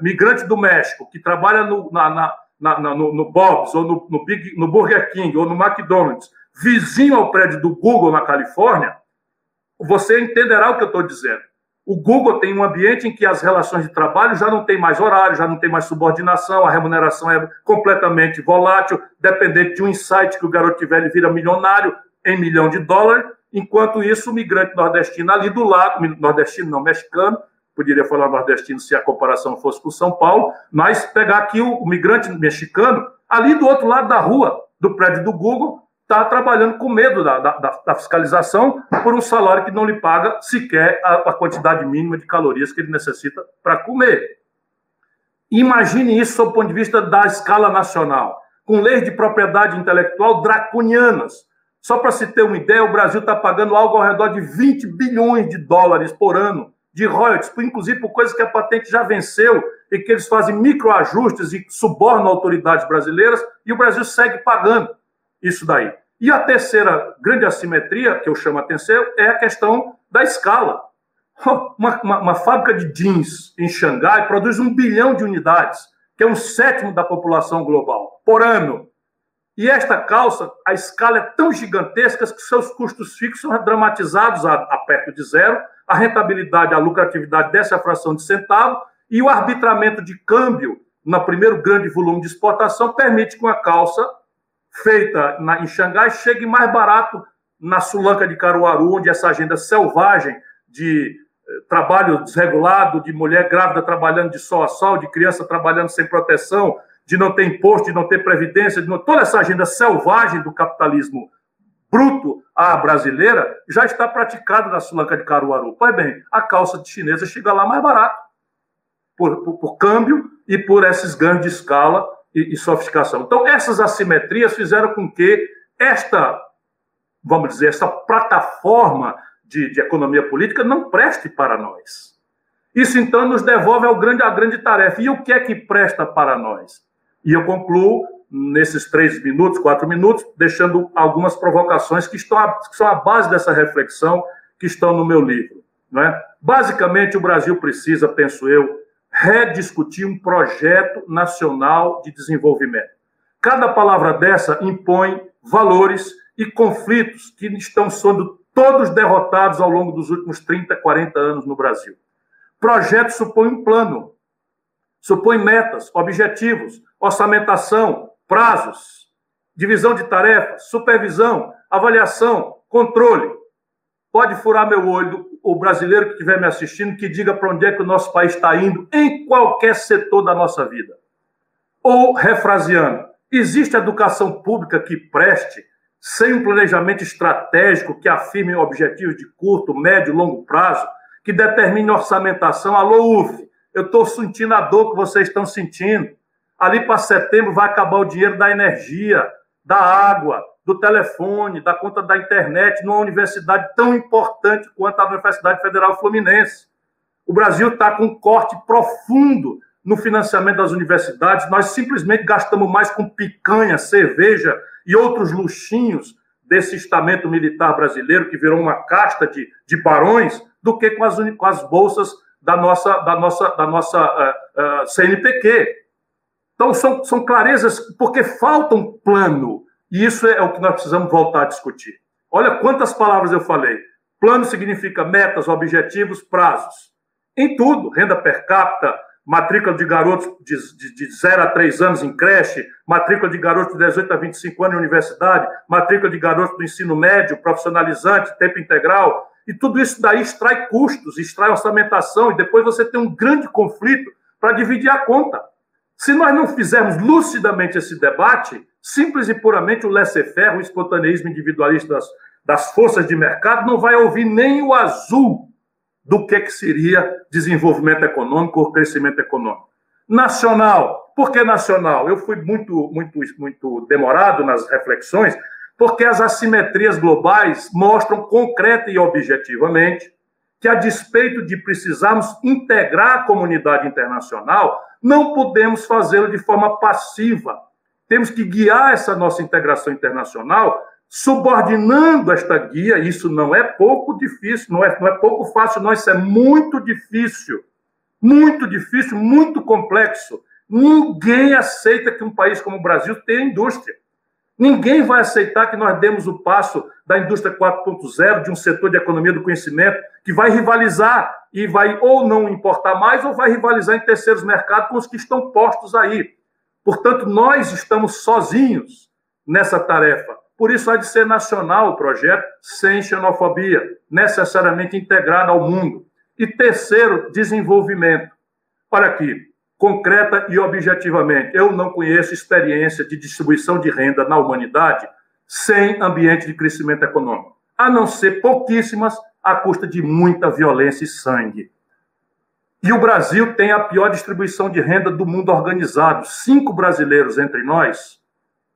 migrante do México que trabalha no, na, na, na, no, no Bob's ou no, no, Big, no Burger King ou no McDonald's vizinho ao prédio do Google na Califórnia, você entenderá o que eu estou dizendo. O Google tem um ambiente em que as relações de trabalho já não tem mais horário, já não tem mais subordinação, a remuneração é completamente volátil, dependente de um insight que o garoto tiver, ele vira milionário em milhão de dólares, enquanto isso o migrante nordestino ali do lado, nordestino não, mexicano, poderia falar nordestino se a comparação fosse com São Paulo, mas pegar aqui o, o migrante mexicano ali do outro lado da rua, do prédio do Google, está trabalhando com medo da, da, da, fiscalização por um salário que não lhe paga sequer a, a quantidade mínima de calorias que ele necessita para comer. Imagine isso sob o ponto de vista da escala nacional, com leis de propriedade intelectual draconianas. Só para se ter uma ideia, o Brasil está pagando algo ao redor de 20 bilhões de dólares por ano de royalties, inclusive por coisas que a patente já venceu e que eles fazem microajustes e subornam autoridades brasileiras, e o Brasil segue pagando isso daí. E a terceira grande assimetria que eu chamo a atenção é a questão da escala. Uma, uma, uma, fábrica de jeans em Xangai produz um bilhão de unidades, que é um sétimo da população global, por ano. E esta calça, a escala é tão gigantesca que seus custos fixos são dramatizados a, a perto de zero, a rentabilidade, a lucratividade dessa fração de centavo e o arbitramento de câmbio no primeiro grande volume de exportação permite que uma calça feita na, em Xangai chegue mais barato na Sulanca de Caruaru, onde essa agenda selvagem de eh, trabalho desregulado, de mulher grávida trabalhando de sol a sol, de criança trabalhando sem proteção, de não ter imposto, de não ter previdência, de não... toda essa agenda selvagem do capitalismo bruto à brasileira já está praticada na Sulanca de Caruaru. Pois bem, a calça de chinesa chega lá mais barato, por, por, por câmbio e por esses ganhos de escala e, e sofisticação. Então, essas assimetrias fizeram com que esta, vamos dizer, essa plataforma de, de economia política não preste para nós. Isso então nos devolve ao grande, à grande tarefa. E o que é que presta para nós? E eu concluo nesses três minutos, quatro minutos, deixando algumas provocações que, estão que são a base dessa reflexão que estão no meu livro. Não é? Basicamente, o Brasil precisa, penso eu, rediscutir um projeto nacional de desenvolvimento. Cada palavra dessa impõe valores e conflitos que estão sendo todos derrotados ao longo dos últimos 30, 40 anos no Brasil. Projeto supõe um plano, supõe metas, objetivos, orçamentação, prazos, divisão de tarefas, supervisão, avaliação, controle. Pode furar meu olho o brasileiro que estiver me assistindo que diga para onde é que o nosso país está indo em qualquer setor da nossa vida. Ou, refraseando, existe educação pública que preste sem um planejamento estratégico que afirme objetivos de curto, médio e longo prazo, que determine orçamentação. Alô, UF, eu estou sentindo a dor que vocês estão sentindo. Ali para setembro vai acabar o dinheiro da energia, da água, do telefone, da conta da internet, numa universidade tão importante quanto a Universidade Federal Fluminense. O Brasil está com um corte profundo no financiamento das universidades. Nós simplesmente gastamos mais com picanha, cerveja e outros luxinhos desse estamento militar brasileiro, que virou uma casta de, de barões, do que com as, com as bolsas da nossa, da nossa, da nossa uh, uh, CNPq. Então, são, são clarezas, porque falta um plano. E isso é o que nós precisamos voltar a discutir. Olha quantas palavras eu falei. Plano significa metas, objetivos, prazos. Em tudo, renda per capita, matrícula de garotos de, de, de 0 a 3 anos em creche, matrícula de garotos de 18 a 25 anos em universidade, matrícula de garotos do ensino médio, profissionalizante, tempo integral, e tudo isso daí extrai custos, extrai orçamentação, e depois você tem um grande conflito para dividir a conta. Se nós não fizermos lucidamente esse debate, simples e puramente o laissez-faire, o espontaneísmo individualista das, das forças de mercado, não vai ouvir nem o azul do que, que seria desenvolvimento econômico ou crescimento econômico. Nacional. Por que nacional? Eu fui muito, muito, muito demorado nas reflexões, porque as assimetrias globais mostram concreta e objetivamente que, a despeito de precisarmos integrar a comunidade internacional, não podemos fazê-lo de forma passiva. Temos que guiar essa nossa integração internacional, subordinando esta guia. Isso não é pouco difícil, não é, não é pouco fácil, não. Isso é muito difícil. Muito difícil, muito complexo. Ninguém aceita que um país como o Brasil tenha indústria. Ninguém vai aceitar que nós demos o passo da indústria 4.0, de um setor de economia do conhecimento, que vai rivalizar e vai ou não importar mais, ou vai rivalizar em terceiros mercados com os que estão postos aí. Portanto, nós estamos sozinhos nessa tarefa. Por isso, há de ser nacional o projeto, sem xenofobia, necessariamente integrado ao mundo. E terceiro, desenvolvimento. Olha aqui, concreta e objetivamente. Eu não conheço experiência de distribuição de renda na humanidade sem ambiente de crescimento econômico, a não ser pouquíssimas à custa de muita violência e sangue. E o Brasil tem a pior distribuição de renda do mundo organizado. Cinco brasileiros entre nós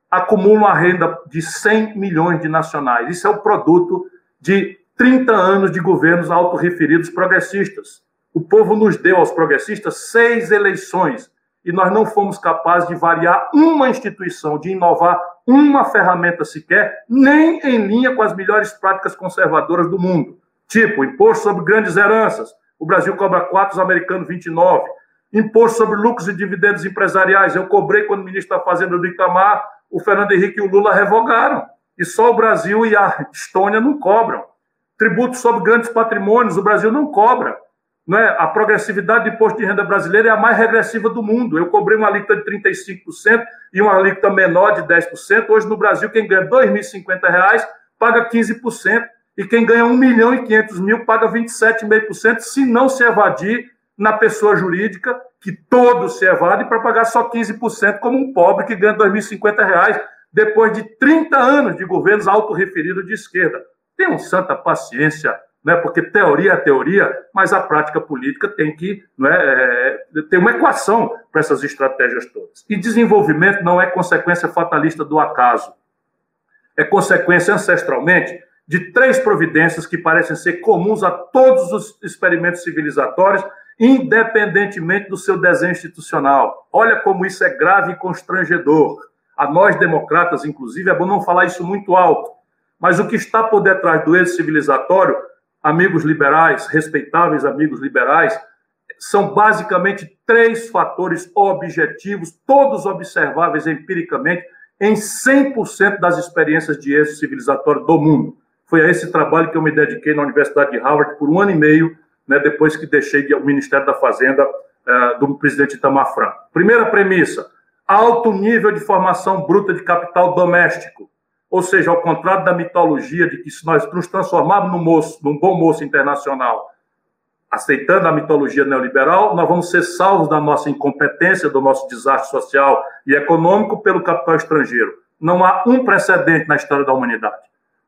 acumulam a renda de 100 milhões de nacionais. Isso é o produto de 30 anos de governos autorreferidos progressistas. O povo nos deu aos progressistas seis eleições e nós não fomos capazes de variar uma instituição, de inovar uma ferramenta sequer, nem em linha com as melhores práticas conservadoras do mundo. Tipo, imposto sobre grandes heranças. O Brasil cobra 4, os americanos 29. Imposto sobre lucros e dividendos empresariais. Eu cobrei quando o ministro da Fazenda do Itamar, o Fernando Henrique e o Lula revogaram. E só o Brasil e a Estônia não cobram. Tributo sobre grandes patrimônios, o Brasil não cobra. Não é? A progressividade do imposto de renda brasileira é a mais regressiva do mundo. Eu cobrei uma alíquota de 35% e uma alíquota menor de 10%. Hoje, no Brasil, quem ganha R$ 2.050 paga 15%. E quem ganha 1 milhão e 500 mil paga 27,5%, se não se evadir na pessoa jurídica, que todos se evadem, para pagar só 15%, como um pobre que ganha R$ 2.050 depois de 30 anos de governos autorreferidos de esquerda. Tenham santa paciência né? porque teoria é teoria, mas a prática política tem que né, é, ter uma equação para essas estratégias todas. E desenvolvimento não é consequência fatalista do acaso. É consequência ancestralmente de três providências que parecem ser comuns a todos os experimentos civilizatórios, independentemente do seu desenho institucional. Olha como isso é grave e constrangedor. A nós, democratas, inclusive, é bom não falar isso muito alto, mas o que está por detrás do êxito civilizatório, amigos liberais, respeitáveis amigos liberais, são basicamente três fatores objetivos, todos observáveis empiricamente, em 100% das experiências de êxito civilizatório do mundo. Foi a esse trabalho que eu me dediquei na Universidade de Harvard por um ano e meio, né, depois que deixei o Ministério da Fazenda uh, do presidente Itamar Franco. Primeira premissa: alto nível de formação bruta de capital doméstico. Ou seja, ao contrário da mitologia de que se nós nos transformarmos num, moço, num bom moço internacional, aceitando a mitologia neoliberal, nós vamos ser salvos da nossa incompetência, do nosso desastre social e econômico pelo capital estrangeiro. Não há um precedente na história da humanidade.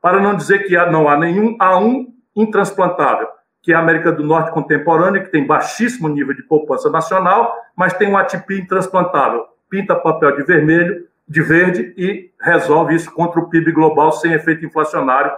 Para não dizer que não há nenhum, há um intransplantável, que é a América do Norte contemporânea, que tem baixíssimo nível de poupança nacional, mas tem um ATP intransplantável. Pinta papel de vermelho, de verde e resolve isso contra o PIB global sem efeito inflacionário,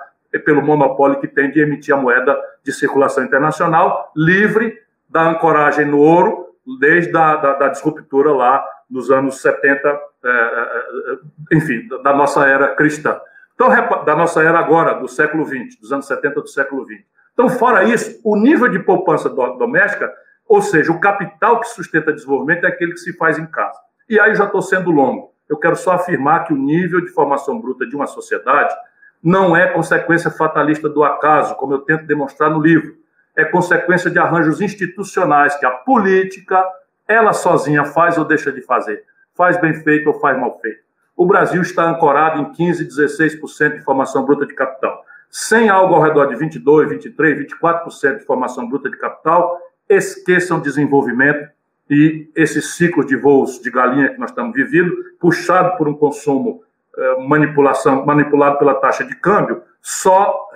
pelo monopólio que tem de emitir a moeda de circulação internacional, livre da ancoragem no ouro, desde a da, da disruptura lá nos anos 70, é, é, é, enfim, da nossa era cristã. Então, da nossa era agora, do século XX, dos anos 70 do século XX. Então, fora isso, o nível de poupança doméstica, ou seja, o capital que sustenta desenvolvimento é aquele que se faz em casa. E aí já estou sendo longo. Eu quero só afirmar que o nível de formação bruta de uma sociedade não é consequência fatalista do acaso, como eu tento demonstrar no livro. É consequência de arranjos institucionais que a política, ela sozinha faz ou deixa de fazer. Faz bem feito ou faz mal feito. O Brasil está ancorado em 15, 16% de formação bruta de capital. Sem algo ao redor de 22, 23, 24% de formação bruta de capital, esqueçam desenvolvimento e esses ciclos de voos de galinha que nós estamos vivendo, puxado por um consumo eh, manipulação, manipulado pela taxa de câmbio, só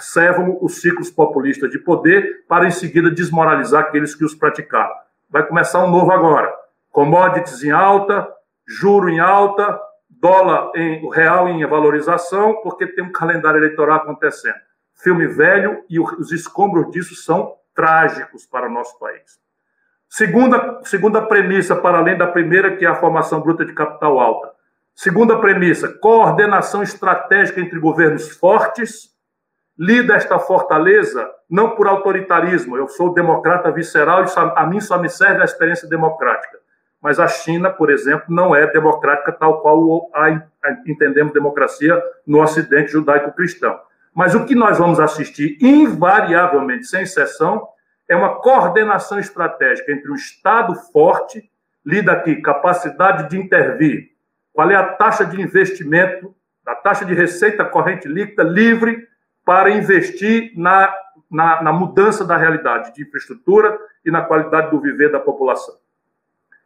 servam os ciclos populistas de poder para em seguida desmoralizar aqueles que os praticaram. Vai começar um novo agora. Commodities em alta, juro em alta, dólar em o real em valorização, porque tem um calendário eleitoral acontecendo. Filme velho e os escombros disso são trágicos para o nosso país. Segunda, segunda premissa, para além da primeira, que é a formação bruta de capital alta. Segunda premissa, coordenação estratégica entre governos fortes. Lida esta fortaleza não por autoritarismo, eu sou democrata visceral e a mim só me serve a experiência democrática. Mas a China, por exemplo, não é democrática tal qual a, entendemos democracia no Ocidente judaico-cristão. Mas o que nós vamos assistir, invariavelmente, sem exceção, é uma coordenação estratégica entre o Estado forte, lida aqui capacidade de intervir, qual é a taxa de investimento, a taxa de receita corrente líquida livre para investir na, na, na mudança da realidade de infraestrutura e na qualidade do viver da população.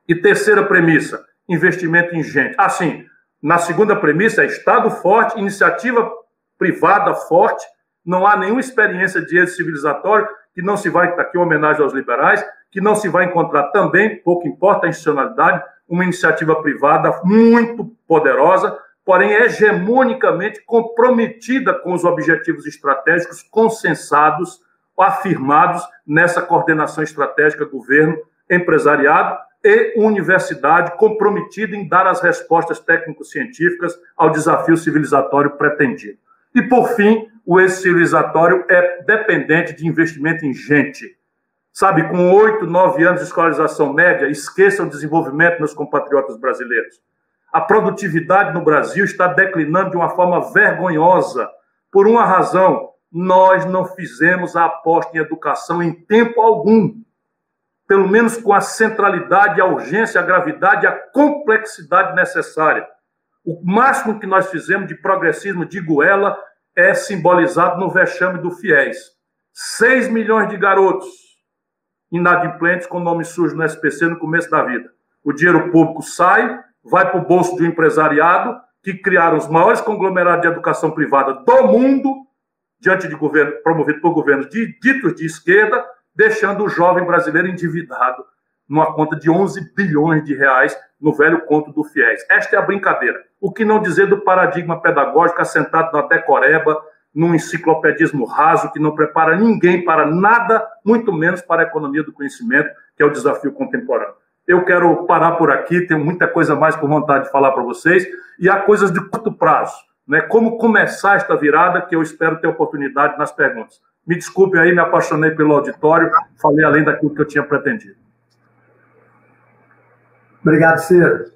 E terceira premissa, investimento em gente. Assim, na segunda premissa é Estado forte, iniciativa privada forte, não há nenhuma experiência de êxito civilizatório que não se vai, tá aqui uma homenagem aos liberais, que não se vai encontrar também, pouco importa a institucionalidade, uma iniciativa privada muito poderosa, porém hegemonicamente comprometida com os objetivos estratégicos consensados, afirmados nessa coordenação estratégica governo, empresariado e universidade comprometida em dar as respostas técnico-científicas ao desafio civilizatório pretendido. E, por fim, o êxito civilizatório é dependente de investimento em gente, Sabe, com oito, nove anos de escolarização média, esqueçam o desenvolvimento, meus compatriotas brasileiros. A produtividade no Brasil está declinando de uma forma vergonhosa. Por uma razão, nós não fizemos a aposta em educação em tempo algum. Pelo menos com a centralidade, a urgência, a gravidade, a complexidade necessária. O máximo que nós fizemos de progressismo de goela é simbolizado no vexame do FIES. 6 milhões de garotos inadimplentes com nome sujo no SPC no começo da vida. O dinheiro público sai, vai para o bolso de um empresariado que criaram os maiores conglomerados de educação privada do mundo, diante de governo, promovido por governos ditos de esquerda, deixando o jovem brasileiro endividado numa conta de 11 bilhões de reais no velho conto do FIES. Esta é a brincadeira. O que não dizer do paradigma pedagógico assentado na decoreba num enciclopedismo raso que não prepara ninguém para nada, muito menos para a economia do conhecimento, que é o desafio contemporâneo. Eu quero parar por aqui, tenho muita coisa mais por vontade de falar para vocês, e há coisas de curto prazo, né? Como começar esta virada, que eu espero ter oportunidade nas perguntas. Me desculpe aí, me apaixonei pelo auditório, falei além daquilo que eu tinha pretendido. Obrigado, Ciro.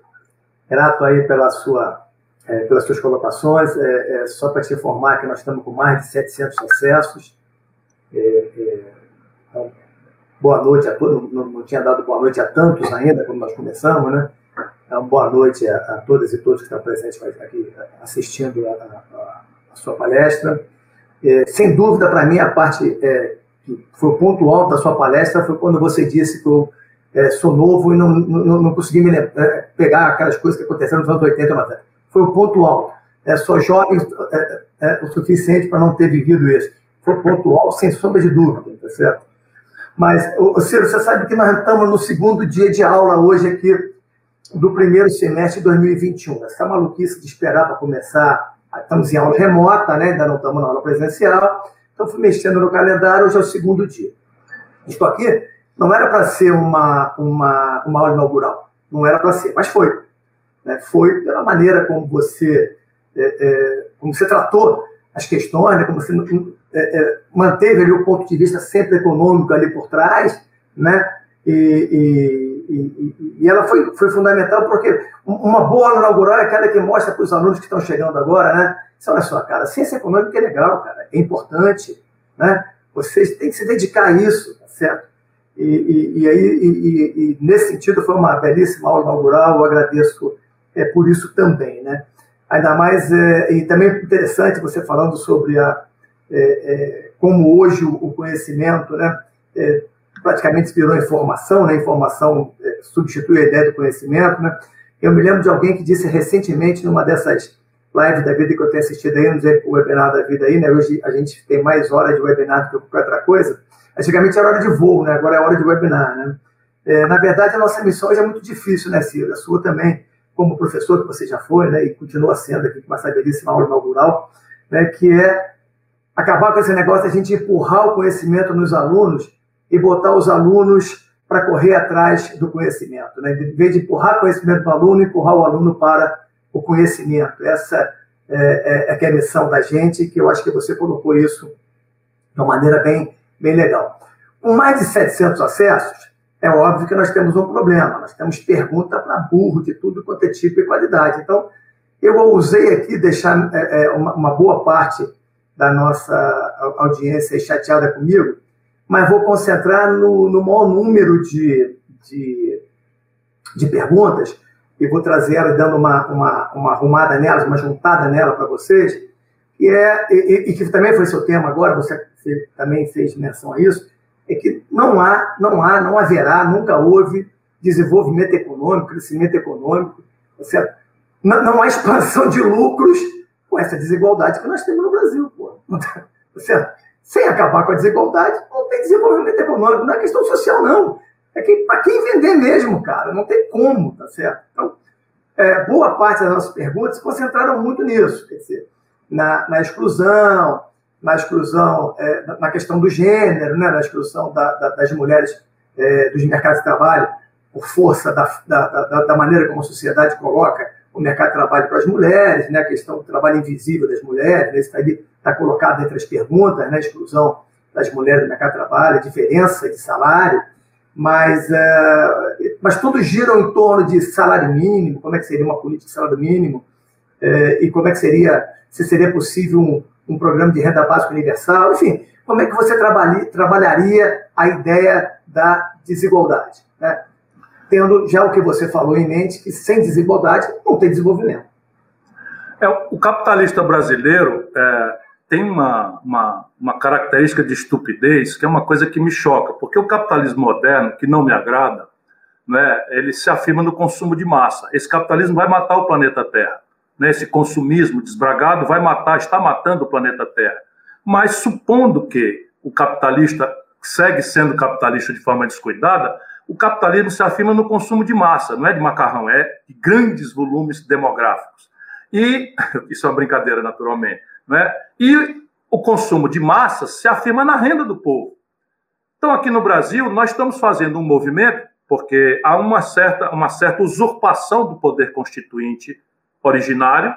Grato aí pela sua, é, pelas suas colocações. É, é, só para te informar que nós estamos com mais de 700 acessos. É, é, então, boa noite a todos. Não, não, tinha dado boa noite a tantos ainda, quando nós começamos, né? Então, boa noite a, a todas e todos que estão presentes aqui assistindo a, a, a sua palestra. É, sem dúvida, para mim, a parte é, que foi o ponto alto da sua palestra foi quando você disse que eu é, sou novo e não, não, não consegui me é, pegar aquelas coisas que aconteceram nos anos 80 e 90. Foi o ponto alto. É, sou jovem é, é, o suficiente para não ter vivido isso. Foi o ponto alto, sem sombra de dúvida, tá certo? Mas, Ciro, você sabe que nós estamos no segundo dia de aula hoje aqui do primeiro semestre de 2021. Essa maluquice de esperar para começar, estamos em aula remota, né? ainda não estamos na aula presencial, então fui mexendo no calendário, hoje é o segundo dia. Estou aqui não era para ser uma, uma, uma aula inaugural, não era para ser, mas foi. Né? Foi pela maneira como você, é, é, como você tratou as questões, né? como você é, é, manteve ali o ponto de vista sempre econômico ali por trás, né? E, e, e, e, ela foi, foi fundamental porque uma boa aula inaugural é aquela que mostra para os alunos que estão chegando agora, né? Olha só, cara, ciência econômica é legal, cara, é importante, né? Vocês têm que se dedicar a isso, tá certo? E, e, e aí, e, nesse sentido, foi uma belíssima aula inaugural, eu agradeço é, por isso também. Né? Ainda mais, é, e também interessante você falando sobre a, é, é como hoje o, o conhecimento né, praticamente virou informação, né? informação é, substitui a ideia do conhecimento. Né? Eu me lembro de alguém que disse recentemente, numa dessas lives da vida que eu tenho assistido aí, no webinar da vida aí, né? hoje a gente tem mais horas de webinar do que qualquer outra coisa, Antigamente era hora de voo, né? agora é hora de webinar. Né? É, na verdade, a nossa missão hoje é muito difícil, né, Ciro? A sua também, como professor que você já foi, né, e continua sendo aqui com essa belíssima aula inaugural, né, que é acabar com esse negócio de a gente empurrar o conhecimento nos alunos e botar os alunos para correr atrás do conhecimento. Né? Em vez de empurrar o conhecimento do aluno, empurrar o aluno para o conhecimento. Essa é, é, é, é a missão da gente, que eu acho que você colocou isso de uma maneira bem, bem legal. Com mais de 700 acessos, é óbvio que nós temos um problema. Nós temos pergunta para burro de tudo quanto é tipo e qualidade. Então, eu ousei aqui deixar é, é, uma, uma, boa parte da nossa audiência chateada comigo, mas vou concentrar no, no maior número de, de, de perguntas e vou trazer ela dando uma, uma, uma arrumada nelas, uma juntada nela para vocês, e, é, e, e, que também foi seu tema agora, você você também fez menção a isso, é que não há, não há, não haverá, nunca houve desenvolvimento econômico, crescimento econômico, certo? Não, não há expansão de lucros com essa desigualdade que nós temos no Brasil, pô. Certo? Sem acabar com a desigualdade, não tem desenvolvimento econômico, não é questão social, não. É que para quem vender mesmo, cara, não tem como, tá certo? Então, é, boa parte das nossas perguntas se concentraram muito nisso, quer dizer, na, na exclusão, na exclusão, é, na questão do gênero, né, na exclusão da, da, das mulheres é, dos mercados de trabalho, por força da, da, da, maneira como a sociedade coloca o mercado de trabalho para as mulheres, né, a questão do trabalho invisível das mulheres, né, isso está tá colocado entre as perguntas, né, exclusão das mulheres do mercado de trabalho, diferença de salário, mas, é, mas tudo gira em torno de salário mínimo, como é que seria uma política de salário mínimo, é, e como é que seria, se seria possível um, um programa de renda básica universal, enfim, como é que você trabalha, trabalharia a ideia da desigualdade? Né? Tendo já o que você falou em mente, que sem desigualdade não tem desenvolvimento. É, o capitalista brasileiro é, tem uma, uma, uma característica de estupidez que é uma coisa que me choca, porque o capitalismo moderno, que não me agrada, né, ele se afirma no consumo de massa. Esse capitalismo vai matar o planeta Terra né, esse consumismo desbragado vai matar, está matando o planeta Terra. Mas supondo que o capitalista segue sendo capitalista de forma descuidada, o capitalismo se afirma no consumo de massa, não é de macarrão, é de grandes volumes demográficos. E isso é uma brincadeira, naturalmente, né? E o consumo de massas se afirma na renda do povo. Então, aqui no Brasil, nós estamos fazendo um movimento, porque há uma certa, uma certa usurpação do poder constituinte originário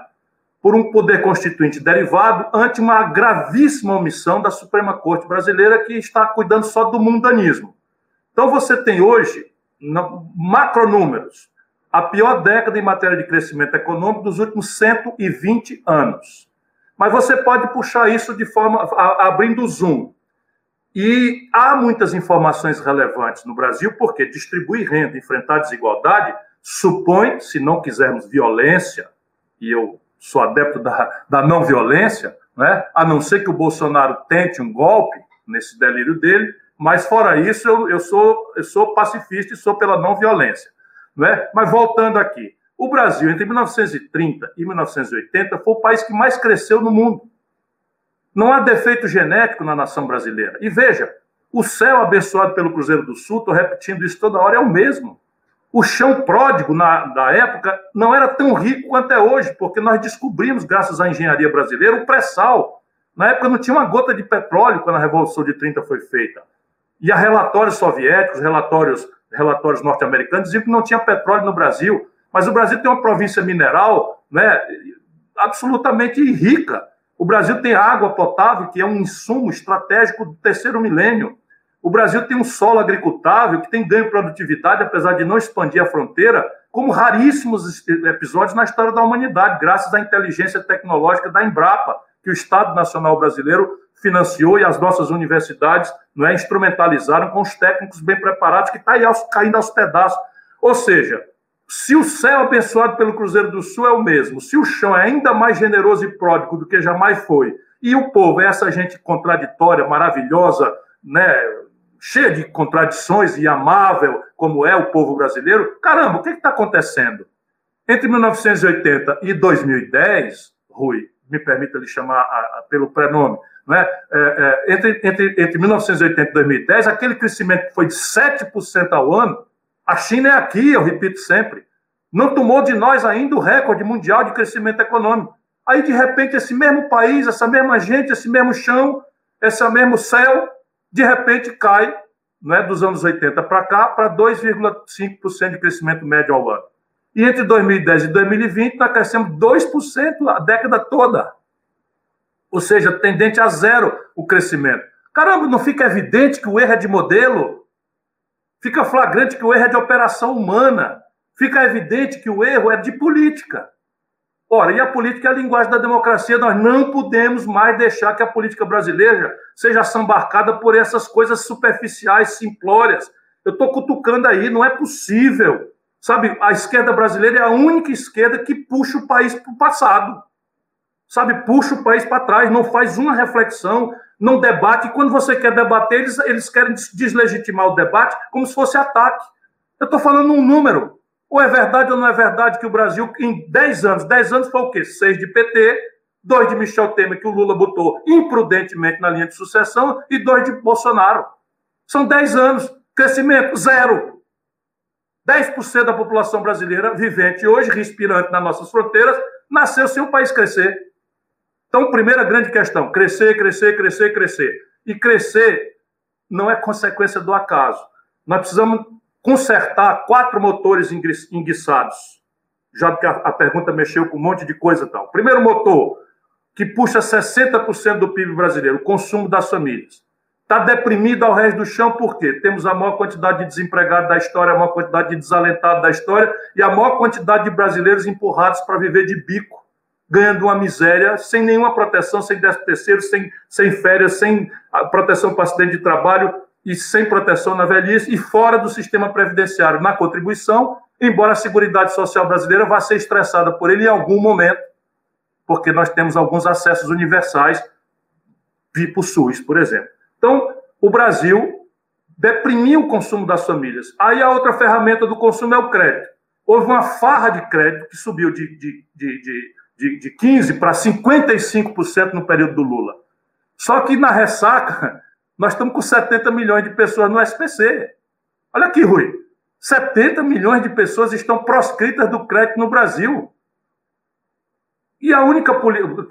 por um poder constituinte derivado ante uma gravíssima omissão da Suprema Corte Brasileira, que está cuidando só do mundanismo. Então, você tem hoje, macronúmeros, a pior década em matéria de crescimento econômico dos últimos 120 anos. Mas você pode puxar isso de forma abrindo o zoom. E há muitas informações relevantes no Brasil, porque distribuir renda, enfrentar desigualdade, supõe, se não quisermos violência, e eu sou adepto da, da não violência, né? a não ser que o Bolsonaro tente um golpe nesse delírio dele, mas fora isso, eu, eu, sou, eu sou pacifista e sou pela não violência. Né? Mas voltando aqui, o Brasil, entre 1930 e 1980, foi o país que mais cresceu no mundo. Não há defeito genético na nação brasileira. E veja, o céu abençoado pelo Cruzeiro do Sul, estou repetindo isso toda hora, é o mesmo. O chão pródigo na, da época não era tão rico quanto é hoje, porque nós descobrimos, graças à engenharia brasileira, o pré-sal. Na época não tinha uma gota de petróleo quando a Revolução de 30 foi feita. E há relatórios soviéticos, relatórios relatórios norte-americanos diziam que não tinha petróleo no Brasil, mas o Brasil tem uma província mineral né, absolutamente rica. O Brasil tem água potável, que é um insumo estratégico do terceiro milênio. O Brasil tem um solo agricultável que tem ganho de produtividade, apesar de não expandir a fronteira, como raríssimos episódios na história da humanidade, graças à inteligência tecnológica da Embrapa, que o Estado Nacional Brasileiro financiou e as nossas universidades não é, instrumentalizaram com os técnicos bem preparados que está aí aos, caindo aos pedaços. Ou seja, se o céu abençoado pelo Cruzeiro do Sul é o mesmo, se o chão é ainda mais generoso e pródigo do que jamais foi, e o povo é essa gente contraditória, maravilhosa, né, cheia de contradições e amável, como é o povo brasileiro, caramba, o que está acontecendo? Entre 1980 e 2010, Rui, me permita lhe chamar a, a, pelo prenome, né? É, é, entre, entre, entre 1980 e 2010, aquele crescimento que foi de 7% ao ano, a China é aqui, eu repito sempre, não tomou de nós ainda o recorde mundial de crescimento econômico. Aí, de repente, esse mesmo país, essa mesma gente, esse mesmo chão, esse mesmo céu, de repente cai né, dos anos 80 para cá para 2,5% de crescimento médio ao ano. E entre 2010 e 2020, nós crescemos 2% a década toda. Ou seja, tendente a zero o crescimento. Caramba, não fica evidente que o erro é de modelo? Fica flagrante que o erro é de operação humana. Fica evidente que o erro é de política. Ora, e a política é a linguagem da democracia. Nós não podemos mais deixar que a política brasileira seja sambarcada por essas coisas superficiais, simplórias. Eu estou cutucando aí, não é possível. Sabe, a esquerda brasileira é a única esquerda que puxa o país para o passado sabe, puxa o país para trás, não faz uma reflexão, não debate. E quando você quer debater, eles, eles querem deslegitimar o debate como se fosse ataque. Eu estou falando um número. Ou é verdade ou não é verdade que o Brasil, em 10 anos, 10 anos foi o quê? 6 de PT, 2 de Michel Temer, que o Lula botou imprudentemente na linha de sucessão, e 2 de Bolsonaro. São 10 anos. Crescimento zero. 10% da população brasileira vivente hoje, respirante nas nossas fronteiras, nasceu sem o país crescer. Então, primeira grande questão: crescer, crescer, crescer, crescer. E crescer não é consequência do acaso. Nós precisamos consertar quatro motores enguiçados, já que a, pergunta mexeu com um monte de coisa e tal. Primeiro motor, que puxa 60% do PIB brasileiro, o consumo das famílias. Está deprimido ao resto do chão, por quê? Temos a maior quantidade de desempregados da história, a maior quantidade de desalentados da história e a maior quantidade de brasileiros empurrados para viver de bico ganhando uma miséria, sem nenhuma proteção, sem décimo terceiro, sem, sem férias, sem proteção para acidente de trabalho e sem proteção na velhice e fora do sistema previdenciário na contribuição, embora a Seguridade Social brasileira vá ser estressada por ele em algum momento, porque nós temos alguns acessos universais, tipo SUS, por exemplo. Então, o Brasil deprimiu o consumo das famílias. Aí a outra ferramenta do consumo é o crédito. Houve uma farra de crédito que subiu de, de, de, de de, de 15% para 55% no período do Lula. Só que na ressaca, nós estamos com 70 milhões de pessoas no SPC. Olha aqui, Rui. 70 milhões de pessoas estão proscritas do crédito no Brasil. E a única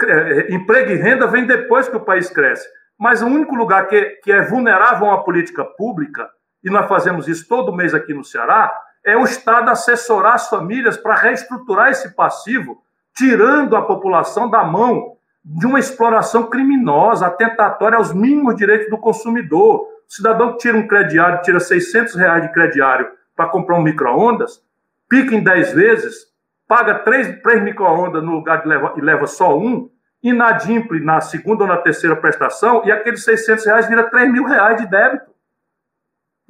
é, emprego e renda vem depois que o país cresce. Mas o único lugar que, que é vulnerável a uma política pública, e nós fazemos isso todo mês aqui no Ceará, é o Estado assessorar as famílias para reestruturar esse passivo, tirando a população da mão de uma exploração criminosa, atentatória aos mínimos direitos do consumidor. O cidadão que tira um crediário, tira 600 reais de crediário para comprar um micro-ondas, pica em 10 vezes, paga 3, 3 micro-ondas no lugar de leva, e leva só um, inadimple na segunda ou na terceira prestação, e aqueles 600 reais vira 3 mil reais de débito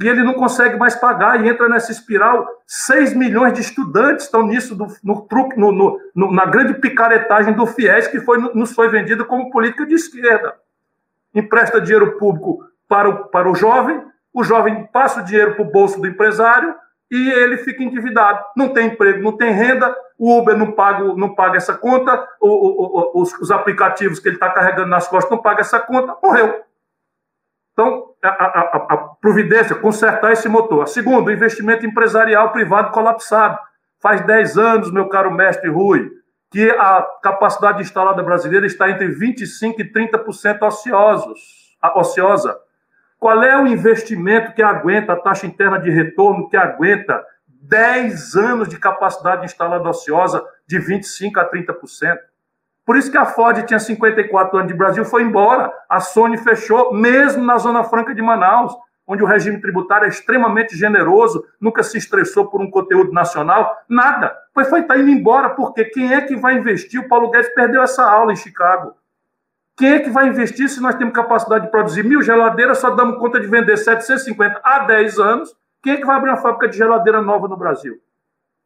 e ele não consegue mais pagar e entra nessa espiral. 6 milhões de estudantes estão nisso, do, no truque, no, no, no, na grande picaretagem do FIES, que foi, nos foi vendida como política de esquerda. Empresta dinheiro público para o, para o jovem, o jovem passa o dinheiro para o bolso do empresário e ele fica endividado. Não tem emprego, não tem renda, o Uber não paga, não paga essa conta, o, o, os, os aplicativos que ele está carregando nas costas não pagam essa conta, morreu. Então, a, a, a, providência, consertar esse motor. Segundo, investimento empresarial privado colapsado. Faz 10 anos, meu caro mestre Rui, que a capacidade instalada brasileira está entre 25% e 30% ociosos, ociosa. Qual é o investimento que aguenta a taxa interna de retorno, que aguenta 10 anos de capacidade instalada ociosa de 25% a 30%? Por isso que a Ford tinha 54 anos de Brasil, foi embora. A Sony fechou, mesmo na Zona Franca de Manaus, onde o regime tributário é extremamente generoso, nunca se estressou por um conteúdo nacional, nada. Foi, tá indo embora, porque quem é que vai investir? O Paulo Guedes perdeu essa aula em Chicago. Quem é que vai investir se nós temos capacidade de produzir mil geladeiras, só damos conta de vender 750 há 10 anos? Quem é que vai abrir uma fábrica de geladeira nova no Brasil?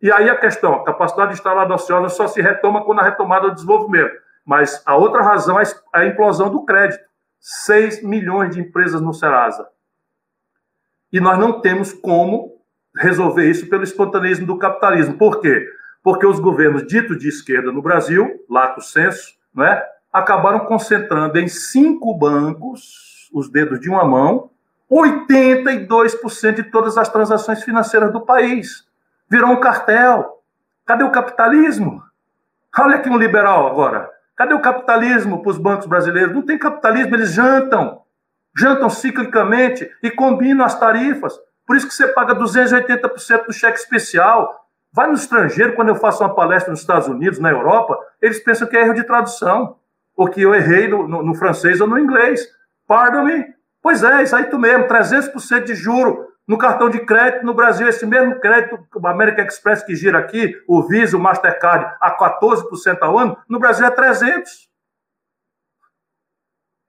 E aí a questão, a capacidade instalada ociosa só se retoma com a retomada do desenvolvimento. Mas a outra razão é a implosão do crédito. 6 milhões de empresas no Serasa. E nós não temos como resolver isso pelo espontaneismo do capitalismo. Por quê? Porque os governos ditos de esquerda no Brasil, lato senso, não é? acabaram concentrando em cinco bancos, os dedos de uma mão, 82% de todas as transações financeiras do país virou um cartel. Cadê o capitalismo? Olha aqui um liberal agora. Cadê o capitalismo para os bancos brasileiros? Não tem capitalismo, eles jantam. Jantam ciclicamente e combinam as tarifas. Por isso que você paga 280% do cheque especial. Vai no estrangeiro, quando eu faço uma palestra nos Estados Unidos, na Europa, eles pensam que é erro de tradução. Ou que eu errei no, no, no francês ou no inglês. Pardon me. Pois é, isso aí tu mesmo, 300% de juro no cartão de crédito, no Brasil, esse mesmo crédito, o American Express que gira aqui, o Visa, o Mastercard, a 14% ao ano, no Brasil é 300%.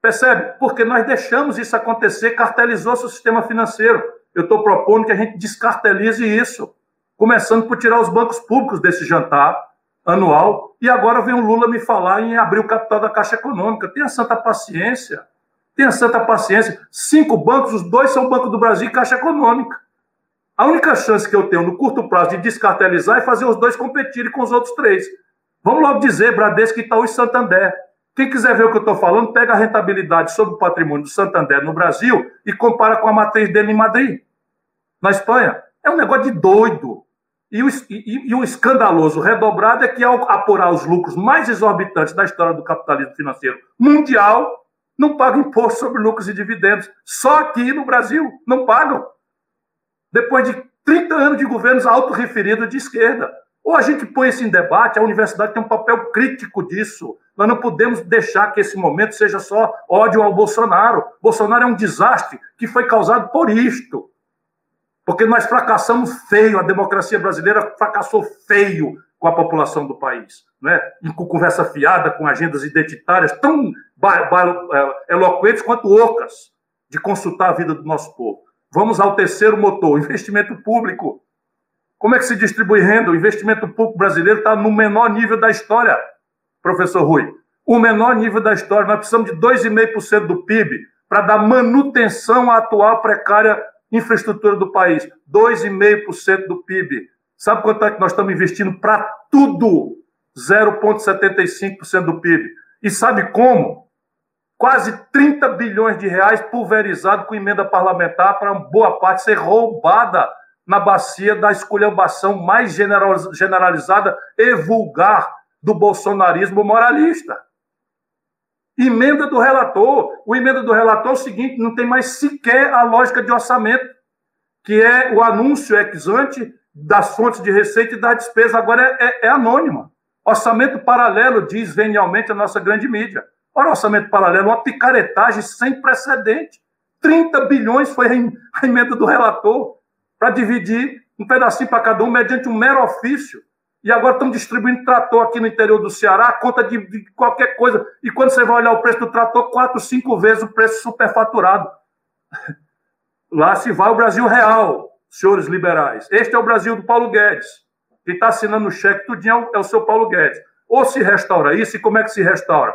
Percebe? Porque nós deixamos isso acontecer, cartelizou-se o sistema financeiro. Eu estou propondo que a gente descartelize isso, começando por tirar os bancos públicos desse jantar anual. E agora vem o Lula me falar em abrir o capital da Caixa Econômica. Tenha santa paciência. Tenha santa paciência. Cinco bancos, os dois são Banco do Brasil e Caixa Econômica. A única chance que eu tenho no curto prazo de descartelizar é fazer os dois competirem com os outros três. Vamos logo dizer, Bradesco, Itaú e Santander. Quem quiser ver o que eu estou falando, pega a rentabilidade sobre o patrimônio do Santander no Brasil e compara com a matriz dele em Madrid, na Espanha. É um negócio de doido. E o, e, e o escandaloso redobrado é que, ao apurar os lucros mais exorbitantes da história do capitalismo financeiro mundial, não pagam imposto sobre lucros e dividendos. Só aqui no Brasil não pagam. Depois de 30 anos de governos autorreferidos de esquerda. Ou a gente põe isso em debate, a universidade tem um papel crítico disso. Nós não podemos deixar que esse momento seja só ódio ao Bolsonaro. Bolsonaro é um desastre que foi causado por isto. Porque nós fracassamos feio, a democracia brasileira fracassou feio com a população do país, né? E com conversa fiada, com agendas identitárias tão é, eloquentes quanto ocas de consultar a vida do nosso povo. Vamos ao terceiro motor, investimento público. Como é que se distribui renda? O investimento público brasileiro está no menor nível da história, professor Rui. O menor nível da história. Nós precisamos de 2,5% do PIB para dar manutenção à atual precária infraestrutura do país. 2,5% do PIB. Sabe quanto é que nós estamos investindo para tudo? 0,75% do PIB. E sabe como? Quase 30 bilhões de reais pulverizado com emenda parlamentar para boa parte ser roubada na bacia da esculhambação mais generalizada e vulgar do bolsonarismo moralista. Emenda do relator. O emenda do relator é o seguinte: não tem mais sequer a lógica de orçamento, que é o anúncio ex ante das fontes de receita e da despesa. Agora é, é, é anônima. Orçamento paralelo, diz venialmente a nossa grande mídia. Ora, orçamento paralelo, uma picaretagem sem precedente. 30 bilhões foi a emenda do relator para dividir um pedacinho para cada um mediante um mero ofício. E agora estão distribuindo trator aqui no interior do Ceará, a conta de, de, qualquer coisa. E quando você vai olhar o preço do trator, quatro, cinco vezes o preço superfaturado. Lá se vai o Brasil real, senhores liberais. Este é o Brasil do Paulo Guedes. Quem está assinando o cheque tudinho é o seu Paulo Guedes. Ou se restaura isso, e como é que se restaura?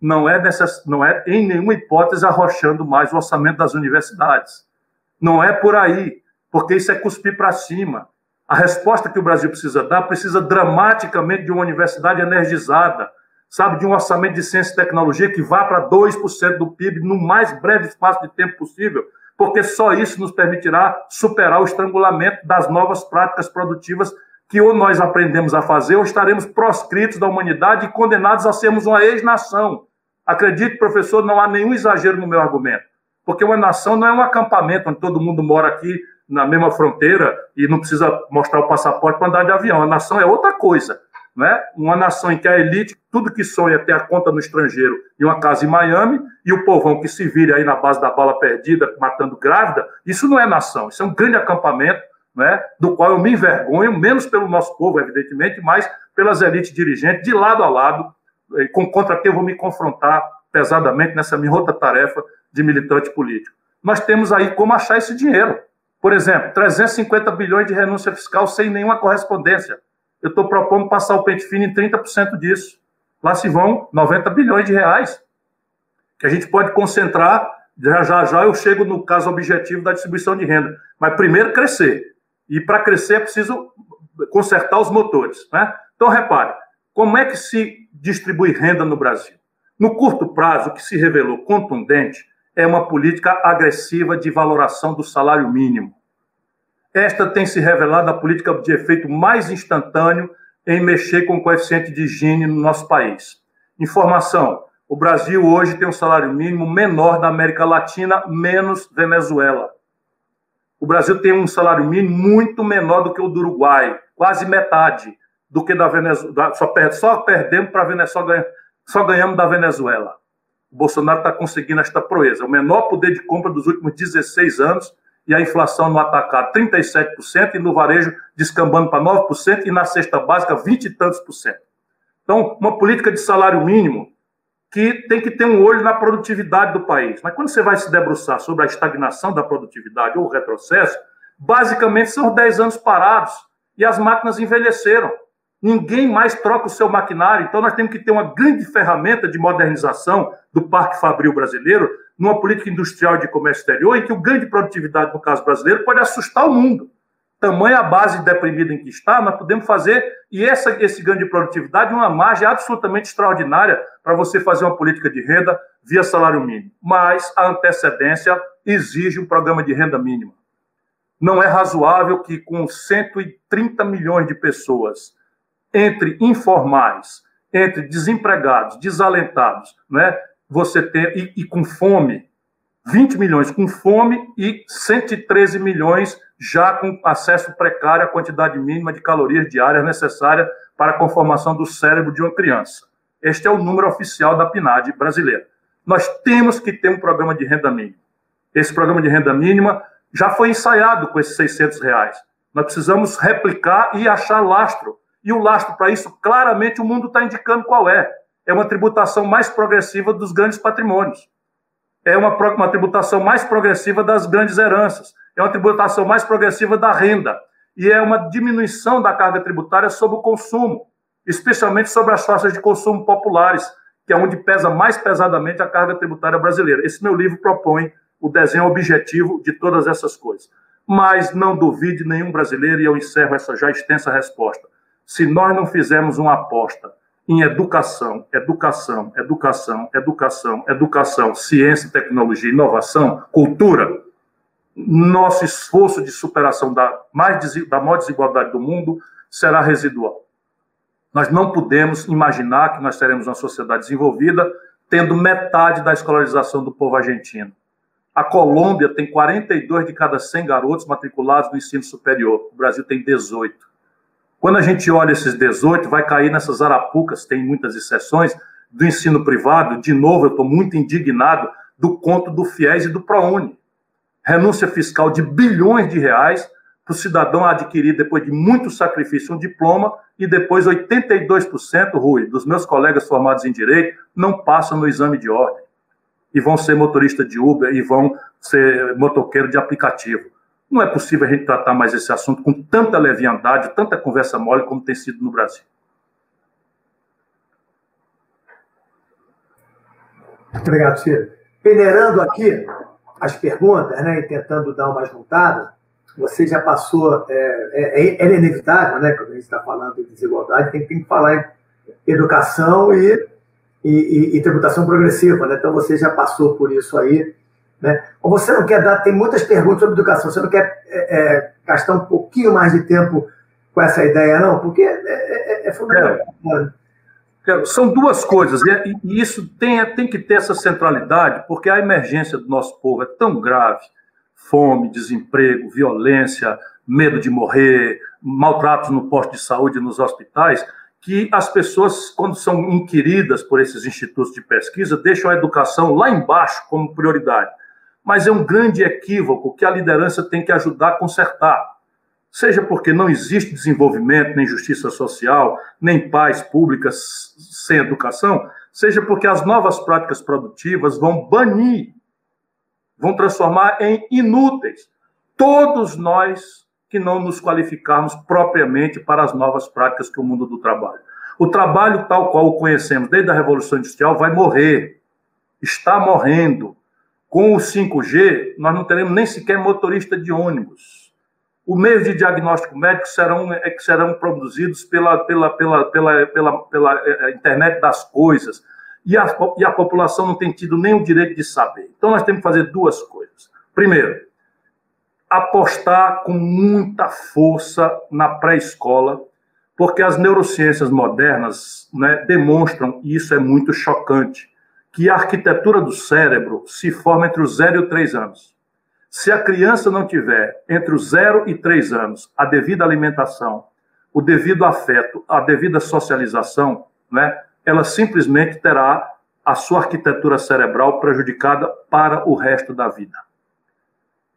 Não é, necess... não é em nenhuma hipótese arrochando mais o orçamento das universidades. Não é por aí, porque isso é cuspir para cima. A resposta que o Brasil precisa dar precisa dramaticamente de uma universidade energizada, sabe, de um orçamento de ciência e tecnologia que vá para 2% do PIB no mais breve espaço de tempo possível, porque só isso nos permitirá superar o estrangulamento das novas práticas produtivas que ou nós aprendemos a fazer ou estaremos proscritos da humanidade e condenados a sermos uma ex-nação. Acredite, professor, não há nenhum exagero no meu argumento, porque uma nação não é um acampamento onde todo mundo mora aqui na mesma fronteira e não precisa mostrar o passaporte para andar de avião. A nação é outra coisa. Né? Uma nação em que a elite, tudo que sonha é ter a conta no estrangeiro e uma casa em Miami, e o povão que se vire aí na base da bala perdida, matando grávida, isso não é nação, isso é um grande acampamento, né? do qual eu me envergonho, menos pelo nosso povo, evidentemente, mas pelas elites dirigentes, de lado a lado, com, contra quem eu vou me confrontar pesadamente nessa minha outra tarefa de militante político. Nós temos aí como achar esse dinheiro. Por exemplo, 350 bilhões de renúncia fiscal sem nenhuma correspondência. Eu estou propondo passar o pente fino em 30% disso. Lá se vão 90 bilhões de reais, que a gente pode concentrar. Já já, já eu chego no caso objetivo da distribuição de renda. Mas primeiro crescer. E para crescer é preciso consertar os motores. Né? Então, repare, como é que se distribui renda no Brasil? No curto prazo, o que se revelou contundente é uma política agressiva de valoração do salário mínimo. Esta tem se revelado a política de efeito mais instantâneo em mexer com o coeficiente de Gini no nosso país. Informação: o Brasil hoje tem um salário mínimo menor da América Latina, menos Venezuela. O Brasil tem um salário mínimo muito menor do que o do Uruguai, quase metade do que da Venezuela. Só, só perdemos para a Venezuela, só ganhamos da Venezuela. O Bolsonaro está conseguindo esta proeza. O menor poder de compra dos últimos 16 anos e a inflação no atacado 37% e no varejo descambando para 9% e na cesta básica 20 e tantos por cento. Então, uma política de salário mínimo que tem que ter um olho na produtividade do país. Mas quando você vai se debruçar sobre a estagnação da produtividade ou o retrocesso, basicamente são 10 anos parados e as máquinas envelheceram ninguém mais troca o seu maquinário. Então, nós temos que ter uma grande ferramenta de modernização do parque fabril brasileiro, numa política industrial de comércio exterior, em que o ganho de produtividade, no caso brasileiro, pode assustar o mundo. Tamanha a base deprimida em que está, nós podemos fazer, e essa, esse ganho de produtividade, uma margem absolutamente extraordinária para você fazer uma política de renda via salário mínimo. Mas a antecedência exige um programa de renda mínima. Não é razoável que, com 130 milhões de pessoas entre informais, entre desempregados, desalentados, né? Você tem e, e, com fome, 20 milhões com fome e 113 milhões já com acesso precário à quantidade mínima de calorias diárias necessária para a conformação do cérebro de uma criança. Este é o número oficial da PNAD brasileira. Nós temos que ter um programa de renda mínima. Esse programa de renda mínima já foi ensaiado com esses 600 reais. Nós precisamos replicar e achar lastro e o lastro para isso, claramente, o mundo está indicando qual é. É uma tributação mais progressiva dos grandes patrimônios. É uma, uma tributação mais progressiva das grandes heranças. É uma tributação mais progressiva da renda. E é uma diminuição da carga tributária sobre o consumo, especialmente sobre as faixas de consumo populares, que é onde pesa mais pesadamente a carga tributária brasileira. Esse meu livro propõe o desenho objetivo de todas essas coisas. Mas não duvide nenhum brasileiro, e eu encerro essa já extensa resposta se nós não fizermos uma aposta em educação, educação, educação, educação, educação, ciência, tecnologia, inovação, cultura, nosso esforço de superação da, mais, da maior desigualdade do mundo será residual. Nós não podemos imaginar que nós teremos uma sociedade desenvolvida tendo metade da escolarização do povo argentino. A Colômbia tem 42 de cada 100 garotos matriculados no ensino superior. O Brasil tem 18. Quando a gente olha esses 18, vai cair nessas arapucas, tem muitas exceções, do ensino privado. De novo, eu estou muito indignado do conto do FIES e do ProUni. Renúncia fiscal de bilhões de reais para o cidadão adquirir, depois de muito sacrifício, um diploma, e depois 82%, Rui, dos meus colegas formados em Direito, não passam no exame de ordem. E vão ser motorista de Uber e vão ser motoqueiro de aplicativo. Não é possível a gente tratar mais esse assunto com tanta leviandade, tanta conversa mole como tem sido no Brasil. Obrigado, Ciro. Peneirando aqui as perguntas, né, e tentando dar uma juntada, você já passou, é, é, é, é inevitável, né, quando a gente está falando de desigualdade, tem, tem que falar em educação e, e, e, e, tributação progressiva, né? Então você já passou por isso aí, né? Ou você não quer dar, tem muitas perguntas sobre educação, você não quer é, é gastar um pouquinho mais de tempo com essa ideia, não? Porque é, é, é fundamental. Né? São duas coisas, e isso tem, tem que ter essa centralidade, porque a emergência do nosso povo é tão grave fome, desemprego, violência, medo de morrer, maltratos no posto de saúde nos hospitais, que as pessoas, quando são inquiridas por esses institutos de pesquisa, deixam a educação lá embaixo como prioridade. Mas é um grande equívoco que a liderança tem que ajudar a consertar. Seja porque não existe desenvolvimento, nem justiça social, nem paz pública sem educação, seja porque as novas práticas produtivas vão banir vão transformar em inúteis todos nós que não nos qualificarmos propriamente para as novas práticas que o mundo do trabalho. O trabalho tal qual o conhecemos desde a Revolução Industrial vai morrer, está morrendo. Com o 5G, nós não teremos nem sequer motorista de ônibus. Os meios de diagnóstico médico serão, é, serão produzidos pela, pela, pela, pela, pela, pela é, é, internet das coisas e a, e a população não tem tido nem o direito de saber. Então, nós temos que fazer duas coisas. Primeiro, apostar com muita força na pré-escola, porque as neurociências modernas né, demonstram, e isso é muito chocante, que a arquitetura do cérebro se forma entre os 0 e os 3 anos. Se a criança não tiver entre os 0 e 3 anos a devida alimentação, o devido afeto, a devida socialização, né, ela simplesmente terá a sua arquitetura cerebral prejudicada para o resto da vida.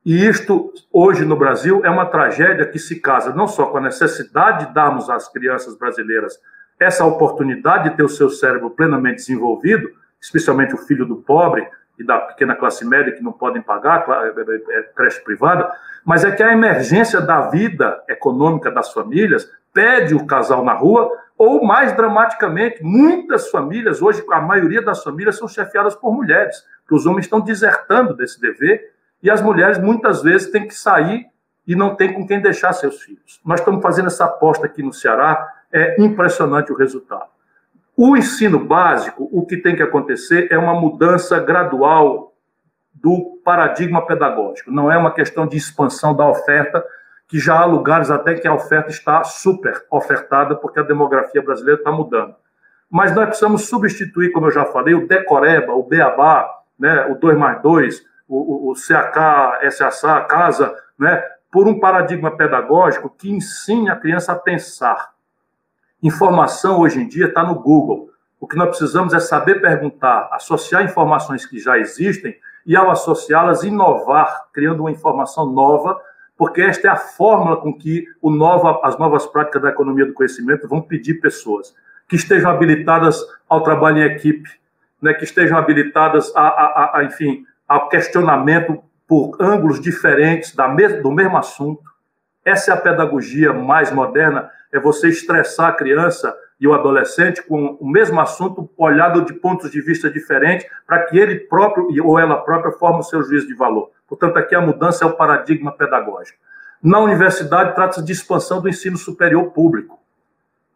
E isto, hoje no Brasil, é uma tragédia que se casa não só com a necessidade de darmos às crianças brasileiras essa oportunidade de ter o seu cérebro plenamente desenvolvido, especialmente o filho do pobre e da pequena classe média que não podem pagar é, é, é creche privada, mas é que a emergência da vida econômica das famílias pede o casal na rua ou, mais dramaticamente, muitas famílias, hoje a maioria das famílias são chefiadas por mulheres, que os homens estão desertando desse dever, e as mulheres muitas vezes têm que sair e não tem com quem deixar seus filhos. Nós estamos fazendo essa aposta aqui no Ceará, é impressionante o resultado. O ensino básico, o que tem que acontecer é uma mudança gradual do paradigma pedagógico. Não é uma questão de expansão da oferta, que já há lugares até que a oferta está super ofertada, porque a demografia brasileira está mudando. Mas nós precisamos substituir, como eu já falei, o decoreba, o beabá, né, o 2 mais 2, o, o, o CAK, SASA, casa, né, por um paradigma pedagógico que ensine a criança a pensar. Informação hoje em dia está no Google. O que nós precisamos é saber perguntar, associar informações que já existem e, ao associá-las, inovar, criando uma informação nova porque esta é a fórmula com que nova, as novas práticas da economia do conhecimento vão pedir pessoas que estejam habilitadas ao trabalho em equipe, né, que estejam habilitadas a, a, a enfim, ao questionamento por ângulos diferentes da mes do mesmo assunto. Essa é a pedagogia mais moderna, é você estressar a criança e o adolescente com o mesmo assunto olhado de pontos de vista diferentes, para que ele próprio ou ela própria forme o seu juízo de valor. Portanto, aqui a mudança é o paradigma pedagógico. Na universidade, trata-se de expansão do ensino superior público,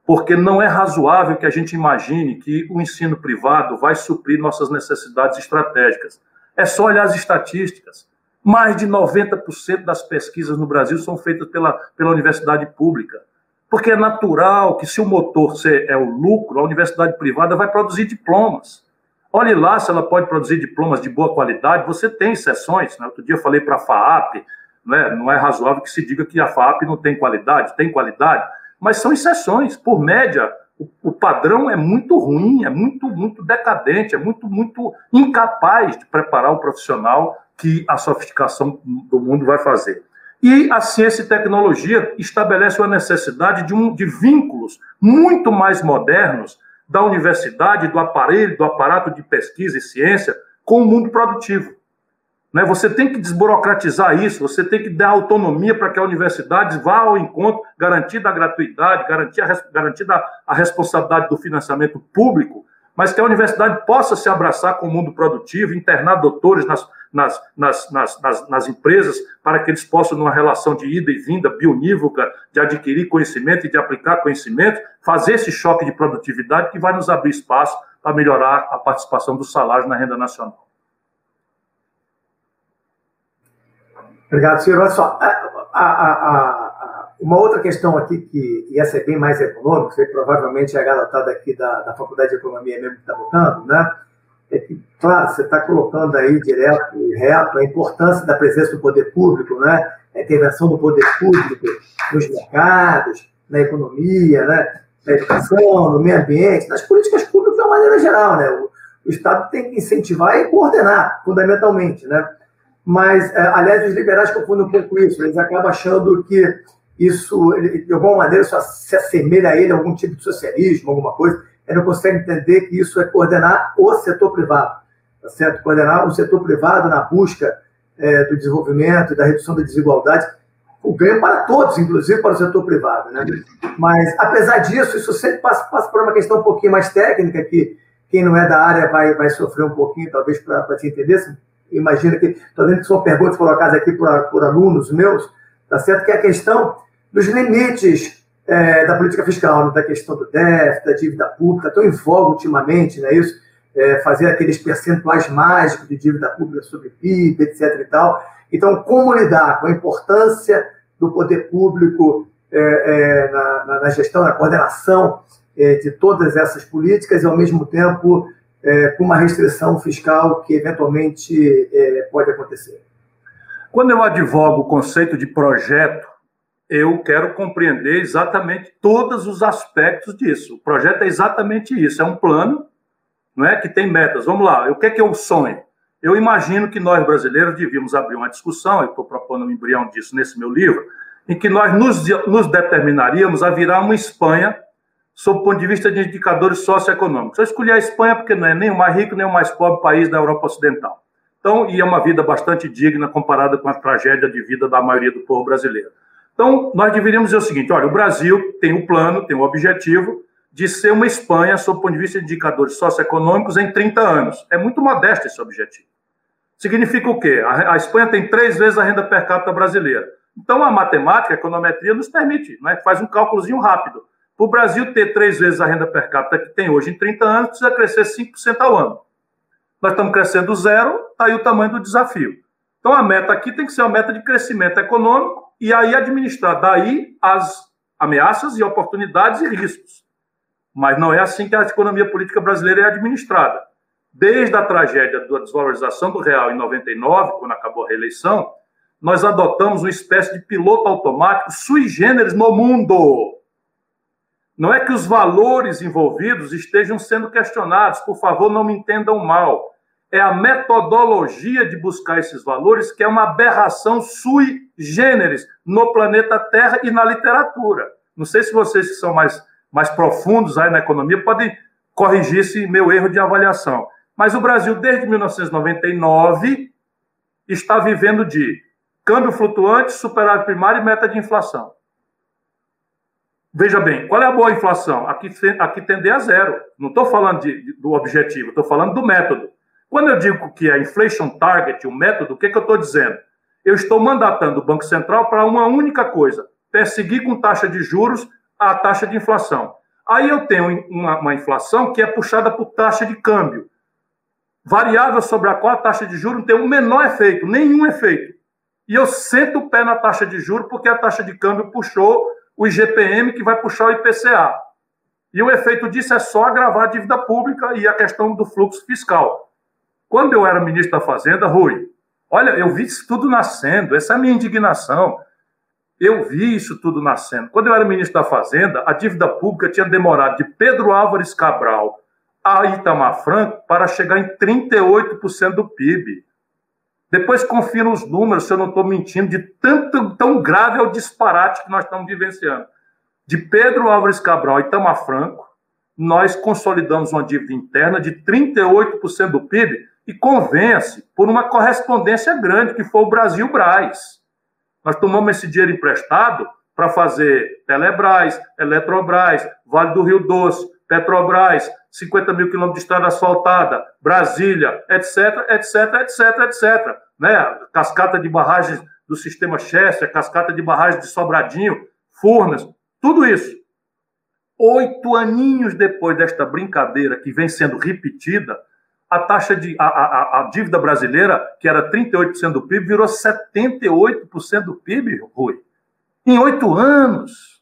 porque não é razoável que a gente imagine que o ensino privado vai suprir nossas necessidades estratégicas. É só olhar as estatísticas. Mais de 90% das pesquisas no Brasil são feitas pela, pela universidade pública. Porque é natural que, se o motor é o lucro, a universidade privada vai produzir diplomas. Olhe lá se ela pode produzir diplomas de boa qualidade. Você tem exceções. Né? Outro dia eu falei para a FAAP, né? não é razoável que se diga que a FAAP não tem qualidade. Tem qualidade, mas são exceções. Por média, o, o padrão é muito ruim, é muito, muito decadente, é muito, muito incapaz de preparar o profissional que a sofisticação do mundo vai fazer. E a ciência e tecnologia estabelece a necessidade de, um, de vínculos muito mais modernos da universidade, do aparelho, do aparato de pesquisa e ciência com o mundo produtivo. Né? Você tem que desburocratizar isso, você tem que dar autonomia para que a universidade vá ao encontro, garantida a gratuidade, garantida garantida a responsabilidade do financiamento público, mas que a universidade possa se abraçar com o mundo produtivo, internar doutores nas, nas, nas, nas, nas, empresas, para que eles possam, numa relação de ida e vinda bionívoca, de adquirir conhecimento e de aplicar conhecimento, fazer esse choque de produtividade que vai nos abrir espaço para melhorar a participação do salário na renda nacional. Obrigado, senhor. Olha só, uma outra questão aqui, que e essa é bem mais econômica, que provavelmente é a garotada aqui da, da Faculdade de Economia mesmo que está botando, né? É que, claro, você está colocando aí direto e reto a importância da presença do poder público, né? A intervenção do poder público nos mercados, na economia, né? na educação, no meio ambiente, nas políticas públicas de uma maneira geral, né? O, o Estado tem que incentivar e coordenar, fundamentalmente, né? mas, é, aliás, os liberais confundem um pouco isso, eles acabam achando que isso, de alguma maneira, isso se assemelha a ele a algum tipo de socialismo, alguma coisa, ele não consegue entender que isso é coordenar o setor privado, tá certo? Coordenar o setor privado na busca é, do desenvolvimento da redução da desigualdade, o ganho para todos, inclusive para o setor privado, né? Mas, apesar disso, isso sempre passa, passa por uma questão um pouquinho mais técnica, que quem não é da área vai, vai sofrer um pouquinho, talvez, para te entender, imagina que, estou vendo que são perguntas colocadas aqui por, por alunos meus, tá certo? Que é a questão dos limites é, da política fiscal, né? da questão do déficit, da dívida pública, estão em voga ultimamente, não é isso? É, fazer aqueles percentuais mágicos de dívida pública sobre PIB, etc. e tal. Então, como lidar com a importância do poder público é, é na, na, gestão, na coordenação é, de todas essas políticas e, ao mesmo tempo, é, com uma restrição fiscal que eventualmente pode acontecer. Quando eu advogo o conceito de projeto, eu quero compreender exatamente todos os aspectos disso. O projeto é exatamente isso, é um plano não é, que tem metas. Vamos lá, o que é que eu sonho? Eu imagino que nós brasileiros devíamos abrir uma discussão, eu estou propondo um embrião disso nesse meu livro, em que nós nos, nos determinaríamos a virar uma Espanha sob o ponto de vista de indicadores socioeconômicos. Eu escolhi a Espanha porque não é nem o mais rico nem o mais pobre país da Europa Ocidental. Então, e é uma vida bastante digna comparada com a tragédia de vida da maioria do povo brasileiro. Então, nós deveríamos dizer o seguinte: olha, o Brasil tem um plano, tem um objetivo de ser uma Espanha sob o ponto de vista de indicadores socioeconômicos em 30 anos. É muito modesto esse objetivo. Significa o quê? A, Espanha tem três vezes a renda per capita brasileira. Então, a matemática, a econometria nos permite, né? faz um cálculozinho rápido. Para o Brasil ter três vezes a renda per capita que tem hoje em 30 anos, precisa crescer 5% ao ano. Nós estamos crescendo zero, está aí o tamanho do desafio. Então a meta aqui tem que ser uma meta de crescimento econômico e aí administrar daí as ameaças e oportunidades e riscos. Mas não é assim que a economia política brasileira é administrada. Desde a tragédia da desvalorização do real em 99, quando acabou a reeleição, nós adotamos uma espécie de piloto automático sui generis no mundo. Não é que os valores envolvidos estejam sendo questionados, por favor, não me entendam mal. É a metodologia de buscar esses valores que é uma aberração sui generis no planeta Terra e na literatura. Não sei se vocês que são mais, mais profundos aí na economia podem corrigir esse meu erro de avaliação. Mas o Brasil, desde 1999, está vivendo de câmbio flutuante, superávit primário e meta de inflação. Veja bem, qual é a boa inflação? Aqui, aqui tender a zero. Não estou falando de, do objetivo, estou falando do método. Quando eu digo que é inflation target, o método, o que, que eu estou dizendo? Eu estou mandatando o Banco Central para uma única coisa: perseguir com taxa de juros a taxa de inflação. Aí eu tenho uma, uma inflação que é puxada por taxa de câmbio. Variável sobre a qual a taxa de juros tem o um menor efeito, nenhum efeito. E eu sento o pé na taxa de juros porque a taxa de câmbio puxou o IGPM que vai puxar o IPCA. E o efeito disso é só agravar a dívida pública e a questão do fluxo fiscal. Quando eu era ministro da Fazenda, Rui, olha, eu vi isso tudo nascendo, essa é a minha indignação. Eu vi isso tudo nascendo. Quando eu era ministro da Fazenda, a dívida pública tinha demorado de Pedro Álvares Cabral a Itamar Franco para chegar em 38% do PIB. Depois confira os números, se eu não estou mentindo, de tanto, tão grave é o disparate que nós estamos vivenciando. De Pedro Álvares Cabral e Itamar Franco, nós consolidamos uma dívida interna de 38% do PIB e convence por uma correspondência grande, que foi o Brasil Braz. Nós tomamos esse dinheiro emprestado para fazer Telebrás, Eletrobras, Vale do Rio Doce, Petrobras, 50 mil quilômetros de estrada asfaltada, Brasília, etc, etc, etc, etc. Né? Cascata de barragens do sistema Chester, cascata de barragens de Sobradinho, Furnas, tudo isso. Oito aninhos depois desta brincadeira que vem sendo repetida, a taxa de a, a, a dívida brasileira, que era 38% do PIB, virou 78% do PIB, Rui. Em oito anos.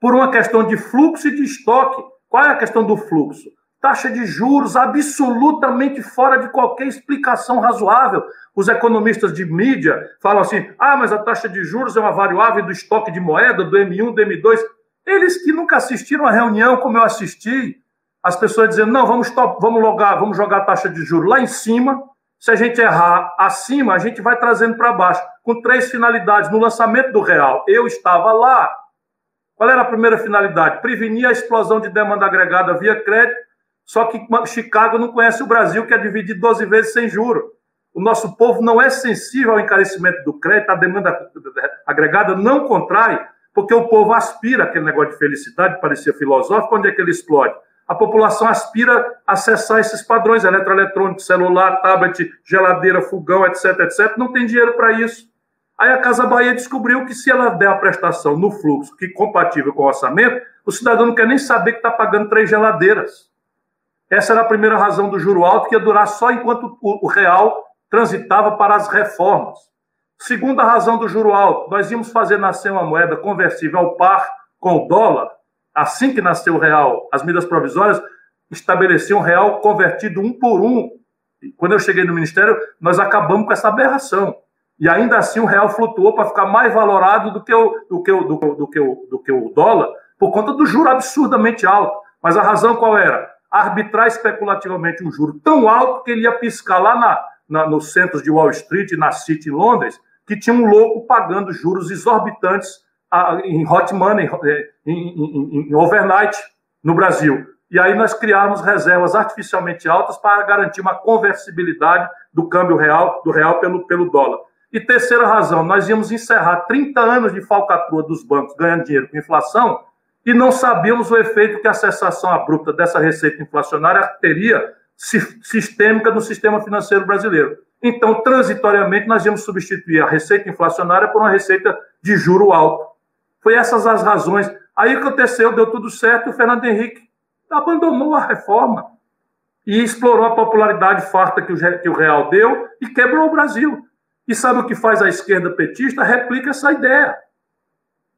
Por uma questão de fluxo e de estoque. Qual é a questão do fluxo? Taxa de juros absolutamente fora de qualquer explicação razoável. Os economistas de mídia falam assim: ah, mas a taxa de juros é uma variável do estoque de moeda, do M1, do M2. Eles que nunca assistiram a reunião como eu assisti, as pessoas dizendo, não, vamos, top, vamos, logar, vamos jogar a taxa de juros lá em cima, se a gente errar acima, a gente vai trazendo para baixo, com três finalidades. No lançamento do real, eu estava lá. Qual era a primeira finalidade? Prevenir a explosão de demanda agregada via crédito, só que Chicago não conhece o Brasil, que é dividido 12 vezes sem juro. O nosso povo não é sensível ao encarecimento do crédito, a demanda agregada não contrai, porque o povo aspira aquele negócio de felicidade, parecia filosófico, onde é que ele explode? A população aspira a acessar esses padrões eletroeletrônicos, celular, tablet, geladeira, fogão, etc, etc. Não tem dinheiro para isso. Aí a Casa Bahia descobriu que se ela der a prestação no fluxo que compatível com o orçamento, o cidadão não quer nem saber que está pagando três geladeiras. Essa era a primeira razão do juro alto, que ia durar só enquanto o real transitava para as reformas. Segunda razão do juro alto, nós íamos fazer nascer uma moeda conversível ao par com o dólar, assim que nasceu o real, as medidas provisórias estabeleciam o real convertido um por um. E quando eu cheguei no ministério, nós acabamos com essa aberração. E ainda assim o real flutuou para ficar mais valorado do que o, do que o, do, do, que o, do que o dólar, por conta do juro absurdamente alto. Mas a razão qual era? Arbitrar especulativamente um juro tão alto que ele ia piscar lá na, na, nos centros de Wall Street, na City, em Londres, que tinha um louco pagando juros exorbitantes em hot money, é, em, em, em overnight no Brasil. E aí nós criamos reservas artificialmente altas para garantir uma conversibilidade do câmbio real, do real pelo, pelo dólar. E terceira razão, nós íamos encerrar 30 anos de falcatrua dos bancos ganhando dinheiro com inflação e não sabíamos o efeito que a cessação abrupta dessa receita inflacionária teria sistêmica no sistema financeiro brasileiro. Então, transitoriamente, nós íamos substituir a receita inflacionária por uma receita de juro alto. Foi essas as razões. Aí aconteceu, deu tudo certo, o Fernando Henrique abandonou a reforma e explorou a popularidade farta que o Real deu e quebrou o Brasil. E sabe o que faz a esquerda petista? Replica essa ideia.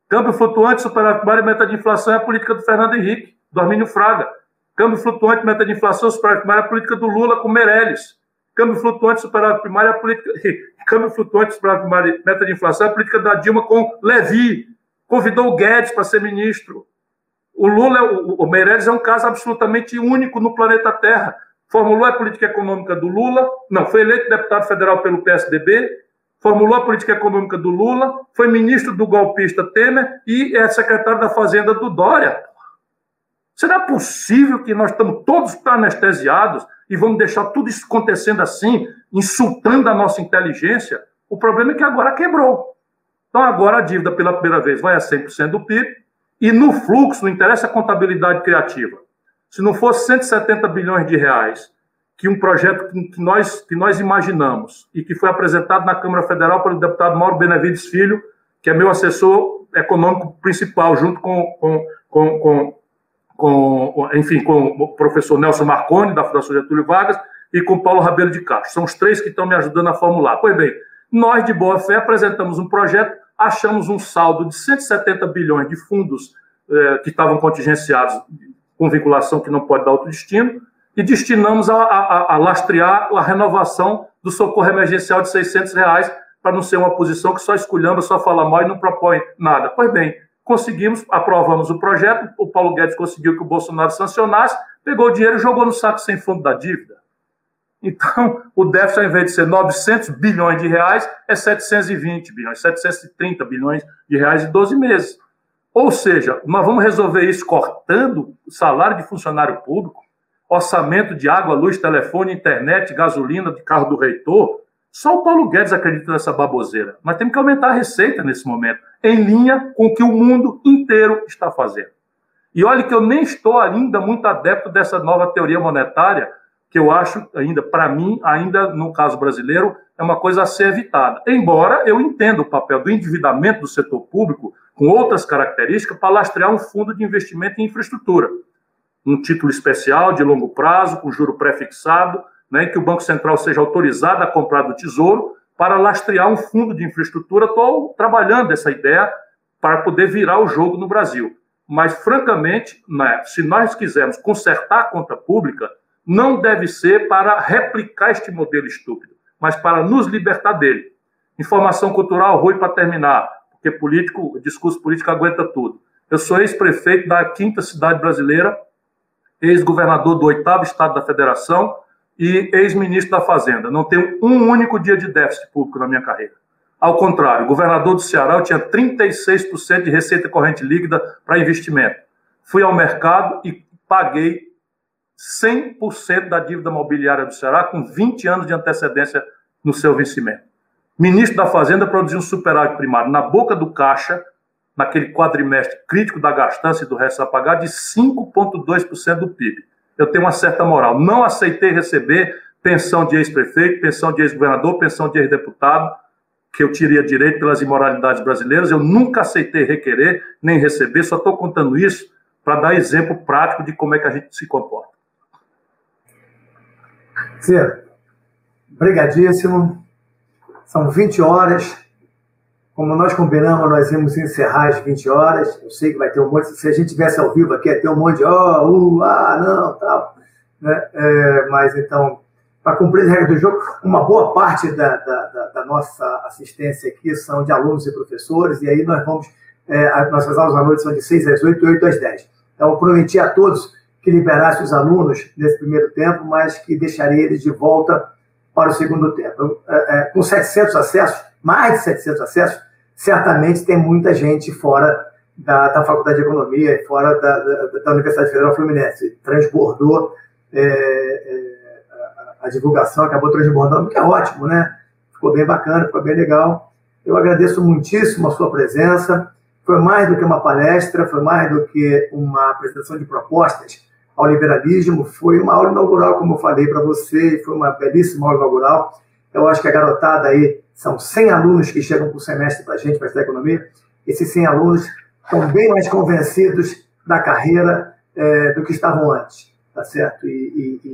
Câmbio flutuante, superávit meta de inflação é a política do Fernando Henrique, do Armínio Fraga. Câmbio flutuante, meta de inflação, superávit primário é a política do Lula com Meirelles. Câmbio flutuante, superávit primário é a política... Câmbio flutuante, superávit primário meta de inflação é a política da Dilma com Levi convidou o Guedes para ser ministro. O Lula, o Meirelles é um caso absolutamente único no planeta Terra. Formulou a política econômica do Lula, não, foi eleito deputado federal pelo PSDB, formulou a política econômica do Lula, foi ministro do golpista Temer e é secretário da Fazenda do Dória. Será possível que nós estamos todos anestesiados e vamos deixar tudo isso acontecendo assim, insultando a nossa inteligência? O problema é que agora quebrou. Então, agora a dívida, pela primeira vez, vai a 100% do PIB, e no fluxo, não interessa a contabilidade criativa. Se não fosse 170 bilhões de reais, que um projeto que nós, que nós imaginamos e que foi apresentado na Câmara Federal pelo deputado Mauro Benevides Filho, que é meu assessor econômico principal, junto com, com, com, com, com enfim, com o professor Nelson Marconi, da Fundação Getúlio Vargas, e com Paulo Rabelo de Castro. São os três que estão me ajudando a formular. Pois bem, nós, de boa fé, apresentamos um projeto achamos um saldo de 170 bilhões de fundos eh, que estavam contingenciados com vinculação que não pode dar outro destino, e destinamos a, a, a lastrear a renovação do socorro emergencial de 600 reais, para não ser uma posição que só esculhamba, só fala mal e não propõe nada. Pois bem, conseguimos, aprovamos o projeto, o Paulo Guedes conseguiu que o Bolsonaro sancionasse, pegou o dinheiro e jogou no saco sem fundo da dívida. Então, o déficit, ao invés de ser 900 bilhões de reais, é 720 bilhões, 730 bilhões de reais em 12 meses. Ou seja, nós vamos resolver isso cortando o salário de funcionário público, orçamento de água, luz, telefone, internet, gasolina de carro do reitor. Só o Paulo Guedes acredita nessa baboseira. Nós temos que aumentar a receita nesse momento, em linha com o que o mundo inteiro está fazendo. E olha que eu nem estou ainda muito adepto dessa nova teoria monetária, que eu acho ainda, para mim, ainda no caso brasileiro, é uma coisa a ser evitada. Embora eu entenda o papel do endividamento do setor público com outras características para lastrear um fundo de investimento em infraestrutura. Um título especial de longo prazo, com juro pré-fixado, né, que o Banco Central seja autorizado a comprar do Tesouro para lastrear um fundo de infraestrutura. Estou trabalhando essa ideia para poder virar o jogo no Brasil. Mas, francamente, né, se nós quisermos consertar a conta pública, não deve ser para replicar este modelo estúpido, mas para nos libertar dele. Informação cultural, Rui, para terminar, porque político, discurso político aguenta tudo. Eu sou ex-prefeito da quinta cidade brasileira, ex-governador do oitavo estado da federação e ex-ministro da Fazenda. Não tenho um único dia de déficit público na minha carreira. Ao contrário, governador do Ceará, eu tinha 36% de receita corrente líquida para investimento. Fui ao mercado e paguei 100% da dívida mobiliária do Ceará com 20 anos de antecedência no seu vencimento. Ministro da Fazenda produziu um superávit primário na boca do caixa, naquele quadrimestre crítico da gastança e do resto a pagar, de 5,2% do PIB. Eu tenho uma certa moral. Não aceitei receber pensão de ex-prefeito, pensão de ex-governador, pensão de ex-deputado, que eu teria direito pelas imoralidades brasileiras. Eu nunca aceitei requerer, nem receber, só estou contando isso para dar exemplo prático de como é que a gente se comporta. Zé, brigadíssimo. São 20 horas. Como nós combinamos, nós íamos encerrar às 20 horas. Eu sei que vai ter um monte. Se a gente tivesse ao vivo aqui, ia ter um monte de ó, oh, uh, ah, não, tal. Né? É, mas então, para cumprir as regras do jogo, uma boa parte da, da, da, da, nossa assistência aqui são de alunos e professores, e aí nós vamos. É, nossas aulas à noite são de 6 às 8 e 8 às 10. Então, eu prometi a todos que liberasse os alunos nesse primeiro tempo, mas que deixaria eles de volta para o segundo tempo. É, é, com 700 acessos, mais de 700 acessos, certamente tem muita gente fora da, da Faculdade de Economia e fora da, da, da, Universidade Federal Fluminense. Transbordou é, é, a, a, divulgação, acabou transbordando, que é ótimo, né? Ficou bem bacana, ficou bem legal. Eu agradeço muitíssimo a sua presença. Foi mais do que uma palestra, foi mais do que uma apresentação de propostas ao liberalismo. Foi uma aula inaugural, como eu falei para você, foi uma belíssima aula inaugural. Eu acho que a garotada aí, são 100 alunos que chegam por semestre para a gente, para estudar economia. Esses 100 alunos estão bem mais convencidos da carreira é, do que estavam antes, tá certo? E, e,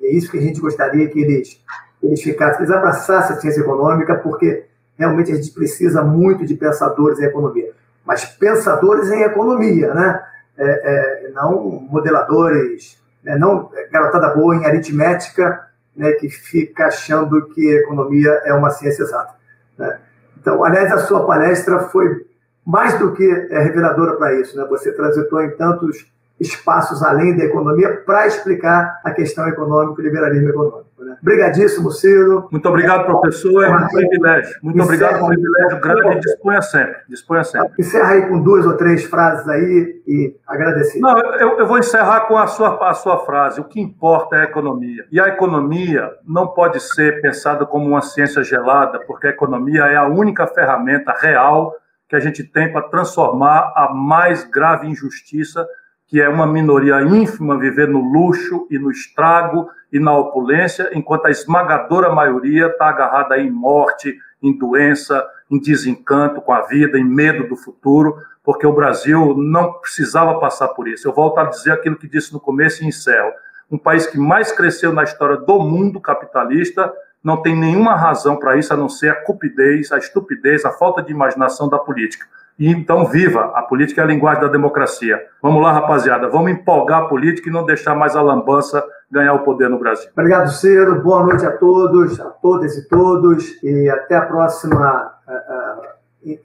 e, é isso que a gente gostaria que eles, eles ficassem, que eles abraçassem a ciência econômica, porque realmente a gente precisa muito de pensadores em economia. Mas pensadores em economia, né? É, é, não modeladores, né, não garotada boa em aritmética, né, que fica achando que economia é uma ciência exata. Né? Então, aliás, a sua palestra foi mais do que é, reveladora para isso. Né? Você transitou em tantos espaços além da economia para explicar a questão econômica, o liberalismo econômico. Né? Obrigadíssimo, Ciro. Muito obrigado, professor. É um privilégio. Muito Encerra obrigado, um privilégio grande. Disponha sempre. Disponha sempre. Encerra aí com duas ou três frases aí e agradecer. Não, eu, eu vou encerrar com a sua, a sua frase. O que importa é a economia. E a economia não pode ser pensada como uma ciência gelada, porque a economia é a única ferramenta real que a gente tem para transformar a mais grave injustiça que é uma minoria ínfima viver no luxo e no estrago e na opulência, enquanto a esmagadora maioria está agarrada em morte, em doença, em desencanto com a vida, em medo do futuro, porque o Brasil não precisava passar por isso. Eu volto a dizer aquilo que disse no começo e encerro. Um país que mais cresceu na história do mundo capitalista não tem nenhuma razão para isso a não ser a cupidez, a estupidez, a falta de imaginação da política. Então, viva! A política é a linguagem da democracia. Vamos lá, rapaziada, vamos empolgar a política e não deixar mais a lambança ganhar o poder no Brasil. Obrigado, Ciro. Boa noite a todos, a todas e todos. E até a próxima.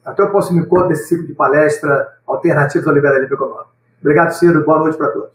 Até o próximo encontro desse ciclo de palestra Alternativas ao Liberalismo Econômico. Obrigado, Ciro. Boa noite para todos.